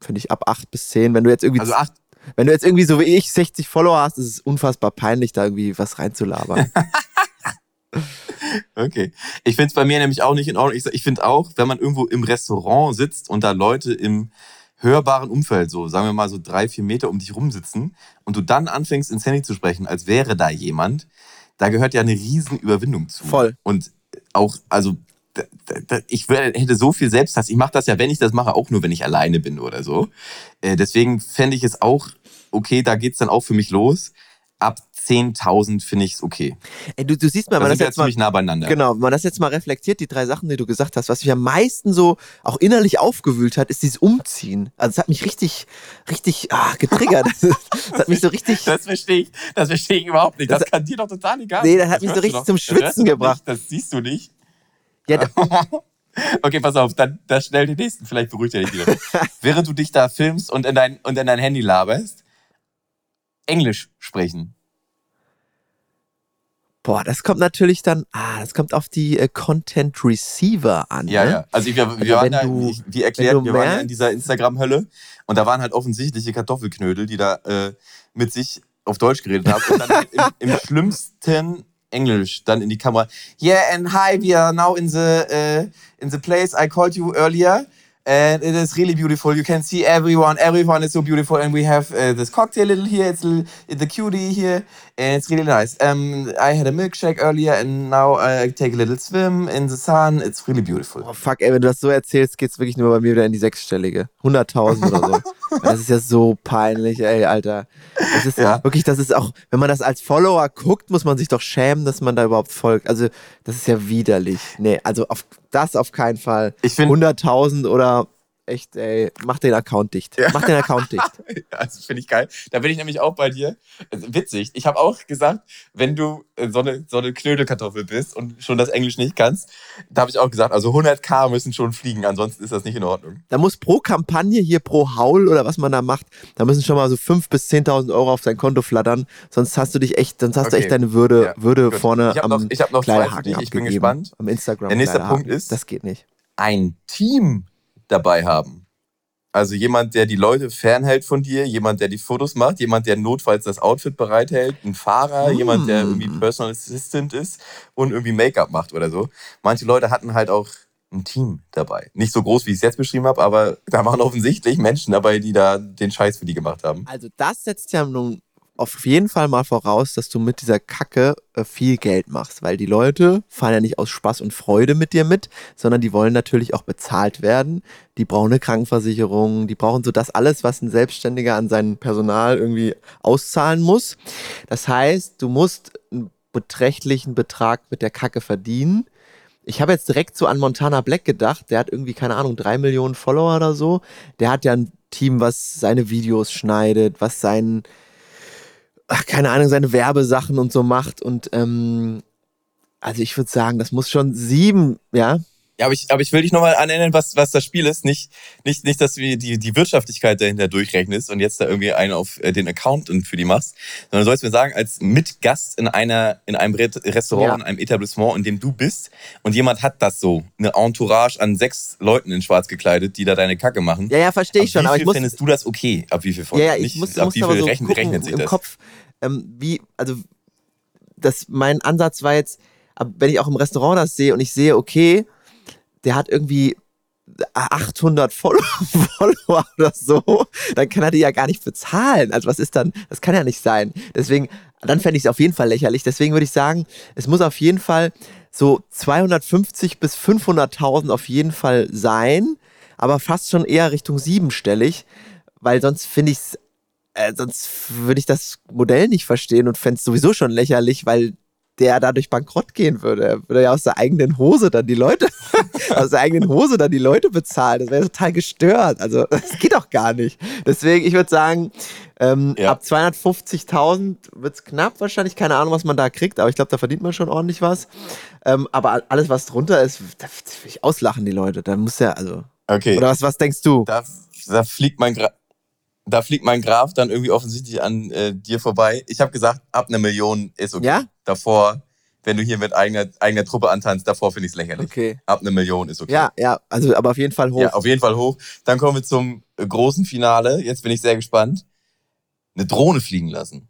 Finde ich ab 8 bis 10. Wenn du jetzt irgendwie, Also acht, wenn du jetzt irgendwie so wie ich 60 Follower hast, ist es unfassbar peinlich, da irgendwie was reinzulabern. Okay. Ich finde es bei mir nämlich auch nicht in Ordnung. Ich, ich finde auch, wenn man irgendwo im Restaurant sitzt und da Leute im hörbaren Umfeld, so sagen wir mal so drei, vier Meter um dich rumsitzen und du dann anfängst ins Handy zu sprechen, als wäre da jemand, da gehört ja eine riesen Überwindung zu. Voll. Und auch, also da- da- ich hätte so viel Selbsthass. Ich mache das ja, wenn ich das mache, auch nur, wenn ich alleine bin oder so. Äh, deswegen fände ich es auch okay, da geht's dann auch für mich los. Ab 10.000 finde ich es okay. Ey, du, du siehst mal, Da wenn man das jetzt mal, nah beieinander. Genau, wenn man das jetzt mal reflektiert, die drei Sachen, die du gesagt hast, was mich am meisten so auch innerlich aufgewühlt hat, ist dieses Umziehen. Also es hat mich richtig, richtig ah, getriggert. Das hat mich so richtig. Das verstehe ich, das verstehe ich überhaupt nicht. Das, Das- kann dir doch total egal Nee, das hat mich hörst so richtig zum das Schwitzen gebracht. Nicht, das siehst du nicht. Ja, Okay, pass auf, dann, dann schnell den nächsten, vielleicht beruhigt er dich wieder. Während du dich da filmst und in dein, und in dein Handy laberst, Englisch sprechen. Boah, das kommt natürlich dann, ah, das kommt auf die äh, Content Receiver an. Ja, ne? ja. Also wir, wir Also waren da, du- ich, wie erklärt, wir waren ja in dieser Instagram-Hölle und da waren halt offensichtliche Kartoffelknödel, die da äh, mit sich auf Deutsch geredet haben und dann halt im, im schlimmsten Englisch dann in die Kamera. Yeah, and hi, we are now in the uh, in the place I called you earlier. And it is really beautiful. You can see everyone. Everyone is so beautiful. And we have uh, this cocktail little here. It's l- the cutie here. And it's really nice. Um, I had a milkshake earlier and now I take a little swim in the sun. It's really beautiful. Oh fuck, ey, wenn du das so erzählst, geht's wirklich nur bei mir wieder in die sechsstellige. 100.000 oder so. Das ist ja so peinlich, ey, Alter. Das ist Ja. wirklich, das ist auch, wenn man das als Follower guckt, muss man sich doch schämen, dass man da überhaupt folgt. Also, das ist ja widerlich. Nee, also auf das auf keinen Fall. Ich finde, 100.000 oder echt, ey, mach den Account dicht. Mach den Account dicht. also finde ich geil. Da bin ich nämlich auch bei dir. Also, witzig. Ich habe auch gesagt, wenn du äh, so eine, so eine Knödelkartoffel bist und schon das Englisch nicht kannst, da habe ich auch gesagt, also 100k müssen schon fliegen, ansonsten ist das nicht in Ordnung. Da muss pro Kampagne hier pro Haul oder was man da macht, da müssen schon mal so 5.000 bis 10.000 Euro auf dein Konto flattern. Sonst hast du dich echt, sonst hast du Okay. echt deine Würde, Ja, Würde gut. vorne Ich hab am noch- ich hab noch zwei dich. Ich bin gespannt. Am Instagram. Der nächste. Punkt ist- Das geht nicht. Ein Team dabei haben. Also jemand, der die Leute fernhält von dir, jemand, der die Fotos macht, jemand, der notfalls das Outfit bereithält, ein Fahrer, Mm. jemand, der irgendwie Personal Assistant ist und irgendwie Make-up macht oder so. Manche Leute hatten halt auch ein Team dabei. Nicht so groß, wie ich es jetzt beschrieben habe, aber da waren offensichtlich Menschen dabei, die da den Scheiß für die gemacht haben. Also das setzt ja nun auf jeden Fall mal voraus, dass du mit dieser Kacke äh, viel Geld machst, weil die Leute fahren ja nicht aus Spaß und Freude mit dir mit, sondern die wollen natürlich auch bezahlt werden. Die brauchen eine Krankenversicherung, die brauchen so das alles, was ein Selbstständiger an sein Personal irgendwie auszahlen muss. Das heißt, du musst einen beträchtlichen Betrag mit der Kacke verdienen. Ich habe jetzt direkt so an Montana Black gedacht. Der hat irgendwie, keine Ahnung, drei Millionen Follower oder so. Der hat ja ein Team, was seine Videos schneidet, was seinen ach, keine Ahnung, seine Werbesachen und so macht. Und ähm, also ich würde sagen, das muss schon sieben, ja. Ja, aber ich, aber ich will dich nochmal erinnern, was, was das Spiel ist. Nicht, nicht, nicht, dass du die, die Wirtschaftlichkeit dahinter durchrechnest und jetzt da irgendwie einen auf äh, den Account für die machst, sondern du sollst mir sagen, als Mitgast in einer, in einem Re- Restaurant, Ja. in einem Etablissement, in dem du bist und jemand hat das so, eine Entourage an sechs Leuten in schwarz gekleidet, die da deine Kacke machen. Ja, ja, verstehe ich schon, wie aber viel ich muss, findest du das okay? Ab wie viel Folgen? Ja, ja, ich Nicht, muss, ab muss wie viel so rechnen, gucken rechnet sich im das? Kopf, ähm, wie, also das, mein Ansatz war jetzt, wenn ich auch im Restaurant das sehe und ich sehe, okay, der hat irgendwie 800 Follow- Follower oder so, dann kann er die ja gar nicht bezahlen. Also was ist dann, das kann ja nicht sein. Deswegen, dann fände ich es auf jeden Fall lächerlich. Deswegen würde ich sagen, es muss auf jeden Fall so 250 bis 500.000 auf jeden Fall sein, aber fast schon eher Richtung siebenstellig, weil sonst finde ich es äh, sonst würde ich das Modell nicht verstehen und fände es sowieso schon lächerlich, weil der dadurch bankrott gehen würde. Er würde ja aus der eigenen Hose dann die Leute, aus der eigenen Hose dann die Leute bezahlen. Das wäre total gestört. Also, das geht doch gar nicht. Deswegen, ich würde sagen, ähm, Ja. ab 250.000 wird es knapp wahrscheinlich. Keine Ahnung, was man da kriegt, aber ich glaube, da verdient man schon ordentlich was. Ähm, aber alles, was drunter ist, da will ich auslachen, die Leute. Da muss ja, also. Okay. Oder was, was denkst du? da, da fliegt mein Gra da fliegt mein Graf dann irgendwie offensichtlich an äh, dir vorbei. Ich habe gesagt, ab einer Million ist okay. Ja? Davor, wenn du hier mit eigener, eigener Truppe antanzt, davor finde ich es lächerlich. Okay. Ab einer Million ist okay. Ja, ja, also, aber auf jeden Fall hoch. ja, auf jeden Fall hoch. Dann kommen wir zum äh, großen Finale. Jetzt bin ich sehr gespannt. Eine Drohne fliegen lassen.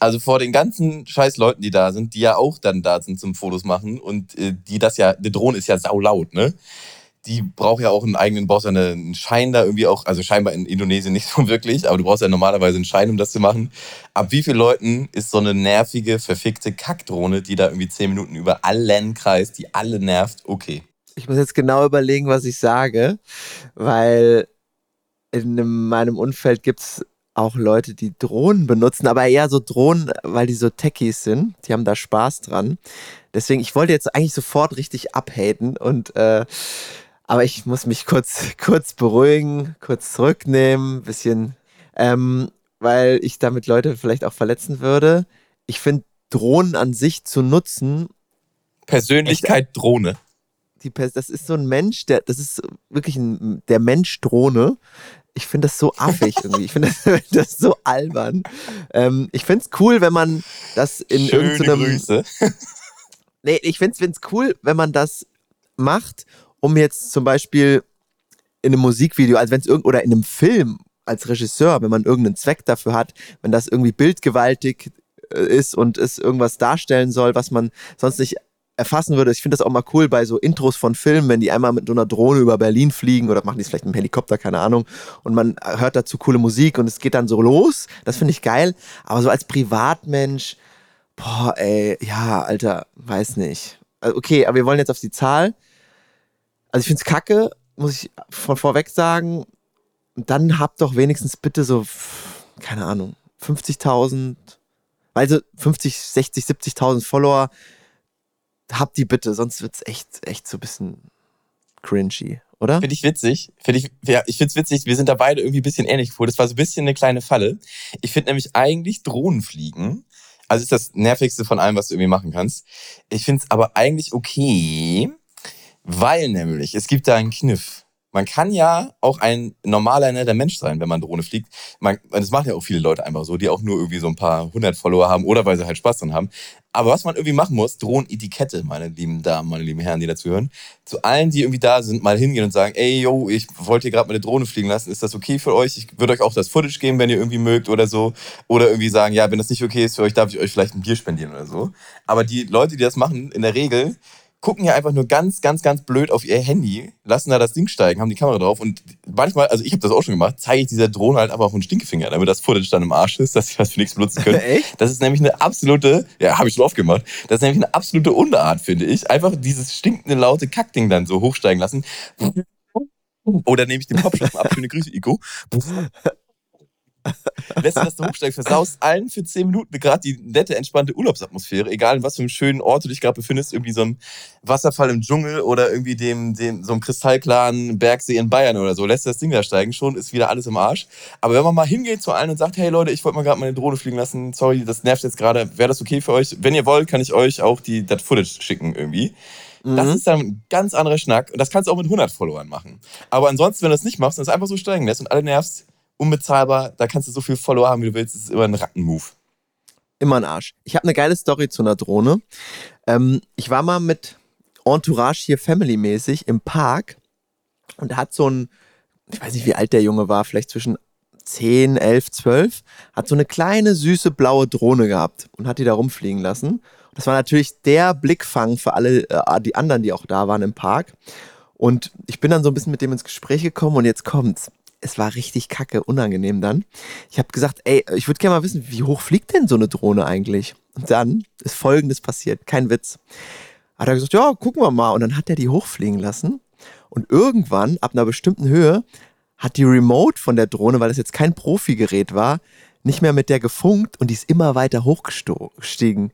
Also vor den ganzen scheiß Leuten, die da sind, die ja auch dann da sind zum Fotos machen und äh, die das ja, eine Drohne ist ja saulaut, ne? Die braucht ja auch einen eigenen, brauchst ja eine- einen Schein da irgendwie auch, also scheinbar in Indonesien nicht so wirklich, aber du brauchst ja normalerweise einen Schein, um das zu machen. Ab wie vielen Leuten ist so eine nervige, verfickte Kackdrohne, die da irgendwie zehn Minuten über allen kreist, die alle nervt, okay. Ich muss jetzt genau überlegen, was ich sage, weil in meinem Umfeld gibt es auch Leute, die Drohnen benutzen, aber eher so Drohnen, weil die so Techies sind. Die haben da Spaß dran. Deswegen, ich wollte jetzt eigentlich sofort richtig abhaten und äh, aber ich muss mich kurz, kurz beruhigen, kurz zurücknehmen, bisschen, ähm, weil ich damit Leute vielleicht auch verletzen würde. Ich finde Drohnen an sich zu nutzen Persönlichkeit Drohne. die Pers das ist so ein Mensch, der, das ist wirklich ein, der Mensch-Drohne. Ich finde das so affig irgendwie. Ich finde das, das so albern. Ähm, ich finde es cool, wenn man das in Schöne irgendeinem. Grüße. Nee, ich finde es cool, wenn man das macht, um jetzt zum Beispiel in einem Musikvideo, also wenn es irgend oder in einem Film als Regisseur, wenn man irgendeinen Zweck dafür hat, wenn das irgendwie bildgewaltig äh, ist und es irgendwas darstellen soll, was man sonst nicht erfassen würde. Ich finde das auch mal cool bei so Intros von Filmen, wenn die einmal mit so einer Drohne über Berlin fliegen oder machen die es vielleicht mit dem Helikopter, keine Ahnung. Und man hört dazu coole Musik und es geht dann so los. Das finde ich geil. Aber so als Privatmensch, boah, ey, ja, Alter, weiß nicht. Also, okay, aber wir wollen jetzt auf die Zahl. Also ich finde es kacke, muss ich von vorweg sagen. Dann habt doch wenigstens bitte so, keine Ahnung, 50.000, also 50, 60, 70.000 Follower. Habt die bitte, sonst wird's echt, echt so ein bisschen cringy, oder? Finde ich witzig. Finde ich, ja, ich finde es witzig. Wir sind da beide irgendwie ein bisschen ähnlich vor. Das war so ein bisschen eine kleine Falle. Ich finde nämlich eigentlich Drohnenfliegen, also ist das nervigste von allem, was du irgendwie machen kannst. Ich finde es aber eigentlich okay, weil nämlich es gibt da einen Kniff. Man kann ja auch ein normaler, netter Mensch sein, wenn man Drohne fliegt. Man, das machen ja auch viele Leute einfach so, die auch nur irgendwie so ein paar hundert Follower haben oder weil sie halt Spaß dran haben. Aber was man irgendwie machen muss, Drohnenetikette, meine lieben Damen, meine lieben Herren, die dazu hören, zu allen, die irgendwie da sind, mal hingehen und sagen, ey, yo, ich wollte hier gerade meine Drohne fliegen lassen, ist das okay für euch? Ich würde euch auch das Footage geben, wenn ihr irgendwie mögt oder so. Oder irgendwie sagen, ja, wenn das nicht okay ist für euch, darf ich euch vielleicht ein Bier spendieren oder so. Aber die Leute, die das machen, in der Regel, gucken ja einfach nur ganz, ganz, ganz blöd auf ihr Handy, lassen da das Ding steigen, haben die Kamera drauf und manchmal, also ich habe das auch schon gemacht, zeige ich dieser Drohne halt einfach auf einen Stinkefinger, damit das Footage dann im Arsch ist, dass sie das für nichts benutzen können. Echt? Das ist nämlich eine absolute, ja, habe ich schon oft gemacht, das ist nämlich eine absolute Unart, finde ich. Einfach dieses stinkende, laute Kackding dann so hochsteigen lassen. Oder nehme ich den Popschutz ab, schöne Grüße, Ico. Lässt du das da hochsteigen, versaust allen für 10 Minuten gerade die nette, entspannte Urlaubsatmosphäre, egal in was für einem schönen Ort du dich gerade befindest, irgendwie so einem Wasserfall im Dschungel oder irgendwie dem, dem so einem kristallklaren Bergsee in Bayern oder so, lässt du das Ding da steigen, schon ist wieder alles im Arsch. Aber wenn man mal hingeht zu allen und sagt, hey Leute, ich wollte mal gerade meine Drohne fliegen lassen, sorry, das nervt jetzt gerade, wäre das okay für euch? Wenn ihr wollt, kann ich euch auch die, das Footage schicken irgendwie. Das Mhm. ist dann ein ganz anderer Schnack und das kannst du auch mit 100 Followern machen. Aber ansonsten, wenn du das nicht machst und es einfach so steigen lässt und alle nervst, unbezahlbar, da kannst du so viel Follower haben, wie du willst, das ist immer ein Rattenmove. Immer ein Arsch. Ich habe eine geile Story zu einer Drohne. Ähm, ich war mal mit Entourage hier Family-mäßig im Park und da hat so ein, ich weiß nicht, wie alt der Junge war, vielleicht zwischen 10, 11, 12, hat so eine kleine, süße, blaue Drohne gehabt und hat die da rumfliegen lassen. Das war natürlich der Blickfang für alle äh, die anderen, die auch da waren im Park. Und ich bin dann so ein bisschen mit dem ins Gespräch gekommen und jetzt kommt's. Es war richtig kacke, unangenehm dann. Ich habe gesagt, ey, ich würde gerne mal wissen, wie hoch fliegt denn so eine Drohne eigentlich? Und dann ist Folgendes passiert, kein Witz. Hat er gesagt, ja, gucken wir mal. Und dann hat er die hochfliegen lassen. Und irgendwann, ab einer bestimmten Höhe, hat die Remote von der Drohne, weil es jetzt kein Profi-Gerät war, nicht mehr mit der gefunkt und die ist immer weiter hochgestiegen.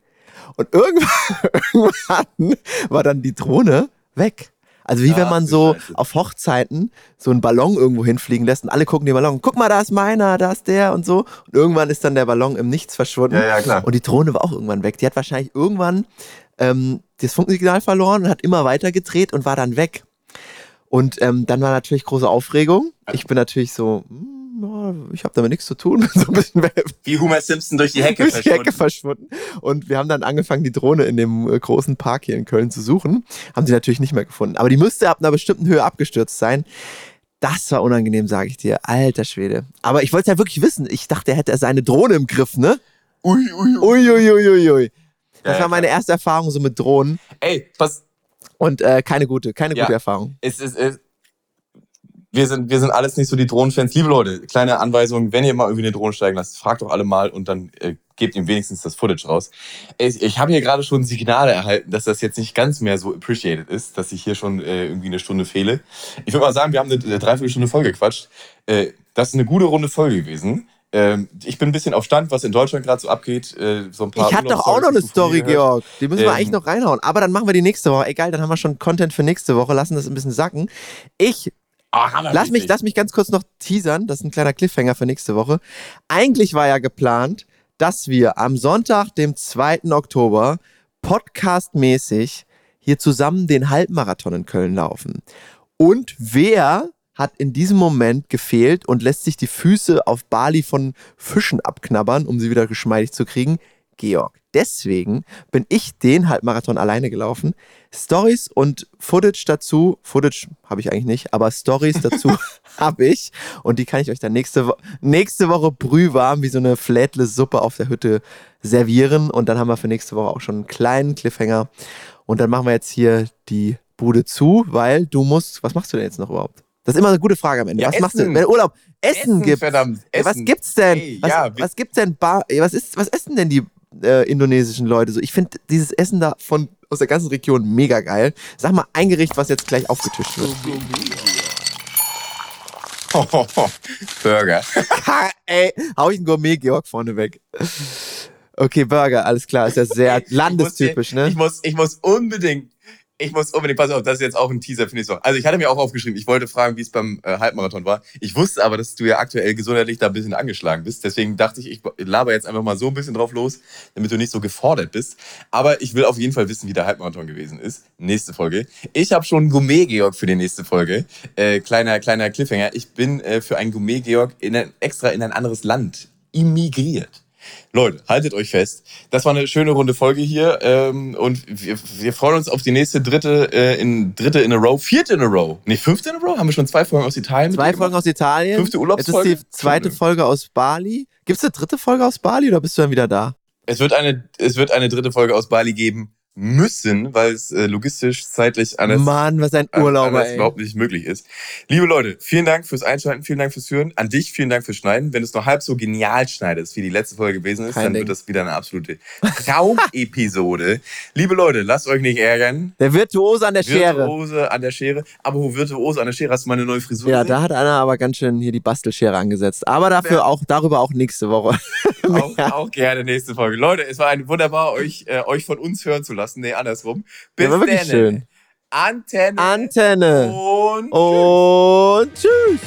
Und irgendwann, irgendwann war dann die Drohne weg. Also wie Ach, wenn man so Scheiße. auf Hochzeiten so einen Ballon irgendwo hinfliegen lässt und alle gucken den Ballon. Guck mal, da ist meiner, da ist der und so. Und irgendwann ist dann der Ballon im Nichts verschwunden. Ja, ja, klar. Und die Drohne war auch irgendwann weg. Die hat wahrscheinlich irgendwann ähm, das Funksignal verloren und hat immer weiter gedreht und war dann weg. Und ähm, dann war natürlich große Aufregung. Ich bin natürlich so, hm, ja, ich habe damit nichts zu tun. So ein bisschen Wie Homer Simpson durch die Hecke durch die Hecke verschwunden. verschwunden. Und wir haben dann angefangen, die Drohne in dem äh, großen Park hier in Köln zu suchen. Haben sie natürlich nicht mehr gefunden. Aber die müsste ab einer bestimmten Höhe abgestürzt sein. Das war unangenehm, sage ich dir. Alter Schwede. Aber ich wollte es ja wirklich wissen. Ich dachte, er hätte seine Drohne im Griff, ne? Ui, ui, ui. Uiuiuiui. Das Ja, war meine erste Erfahrung so mit Drohnen. Ey, pass, Und äh, keine gute, keine Ja. gute Erfahrung. es ist, es, wir sind, wir sind alles nicht so die Drohnenfans. Liebe Leute, kleine Anweisung, wenn ihr mal irgendwie eine Drohne steigen lasst, fragt doch alle mal und dann äh, gebt ihm wenigstens das Footage raus. Ich, ich habe hier gerade schon Signale erhalten, dass das jetzt nicht ganz mehr so appreciated ist, dass ich hier schon äh, irgendwie eine Stunde fehle. Ich würde mal sagen, wir haben eine, eine Dreiviertelstunde voll gequatscht. Äh, das ist eine gute Runde Folge gewesen. Ähm, ich bin ein bisschen auf Stand, was in Deutschland gerade so abgeht. Äh, so ein paar Ich habe doch auch noch eine Story. Georg. Die müssen wir Ähm, eigentlich noch reinhauen. Aber dann machen wir die nächste Woche. Egal, dann haben wir schon Content für nächste Woche. Lassen das ein bisschen sacken. Ich Lass mich, lass mich ganz kurz noch teasern. Das ist ein kleiner Cliffhanger für nächste Woche. Eigentlich war ja geplant, dass wir am Sonntag, dem 2. Oktober, podcastmäßig hier zusammen den Halbmarathon in Köln laufen. Und wer hat in diesem Moment gefehlt und lässt sich die Füße auf Bali von Fischen abknabbern, um sie wieder geschmeidig zu kriegen? Georg. Deswegen bin ich den Halbmarathon alleine gelaufen. Stories und Footage dazu, Footage habe ich eigentlich nicht, aber Stories dazu habe ich und die kann ich euch dann nächste, Wo nächste Woche brühwarm wie so eine Flädle-Suppe auf der Hütte servieren und dann haben wir für nächste Woche auch schon einen kleinen Cliffhanger und dann machen wir jetzt hier die Bude zu, weil du musst, was machst du denn jetzt noch überhaupt? Das ist immer eine gute Frage am Ende. Ja, was machst du? Essen. Wenn Urlaub Essen, gibt. verdammt. Ey, was Essen. gibt's denn? Ey, was, ja, was gibt's denn? Bar, was ist, was essen denn die äh, indonesischen Leute so? Ich finde dieses Essen da von aus der ganzen Region mega geil. Sag mal ein Gericht, was jetzt gleich aufgetischt wird. Burger. Ey, hau ich einen Gourmet Georg vorne weg. Okay, Burger, alles klar, ist ja sehr landestypisch, ich muss, ne? Ich muss, ich muss unbedingt, ich muss unbedingt, pass auf, das ist jetzt auch ein Teaser für nächste Woche. Also ich hatte mir auch aufgeschrieben, ich wollte fragen, wie es beim äh, Halbmarathon war. Ich wusste aber, dass du ja aktuell gesundheitlich da ein bisschen angeschlagen bist. Deswegen dachte ich, ich laber jetzt einfach mal so ein bisschen drauf los, damit du nicht so gefordert bist. Aber ich will auf jeden Fall wissen, wie der Halbmarathon gewesen ist. Nächste Folge. Ich habe schon Gourmet-Georg für die nächste Folge. Äh, kleiner, kleiner Cliffhanger. Ich bin äh, für einen Gourmet-Georg in ein, extra in ein anderes Land immigriert. Leute, haltet euch fest. Das war eine schöne runde Folge hier. Ähm, und wir, wir freuen uns auf die nächste dritte, äh, in, dritte in a row, vierte in a row. Nee, fünfte in a row? Haben wir schon zwei Folgen aus Italien? Zwei Folgen aus Italien. Fünfte Jetzt Urlaubsfolge? ist die zweite. Folge aus Bali. Gibt's eine dritte Folge aus Bali oder bist du dann wieder da? Es wird, eine, es wird eine dritte Folge aus Bali geben. Müssen, weil es äh, logistisch, zeitlich anders, Mann, was ein Urlauber, anders ey. überhaupt nicht möglich ist. Liebe Leute, vielen Dank fürs Einschalten, vielen Dank fürs Hören. An dich vielen Dank fürs Schneiden. Wenn du es noch halb so genial schneidest, wie die letzte Folge gewesen ist, Kein dann Ding. wird das wieder eine absolute Traumepisode. Liebe Leute, lasst euch nicht ärgern. Der Virtuose an der Schere. Virtuose an der Schere. Aber wo Virtuose an der Schere? Hast du mal eine neue Frisur Ja, gesehen? da hat einer aber ganz schön hier die Bastelschere angesetzt. Aber dafür auch, darüber auch nächste Woche. auch, auch gerne nächste Folge. Leute, es war ein wunderbar, euch, äh, euch von uns hören zu lassen. Nee, andersrum. Bis Ja, war wirklich denne. schön. Antenne. Antenne. Und Und tschüss.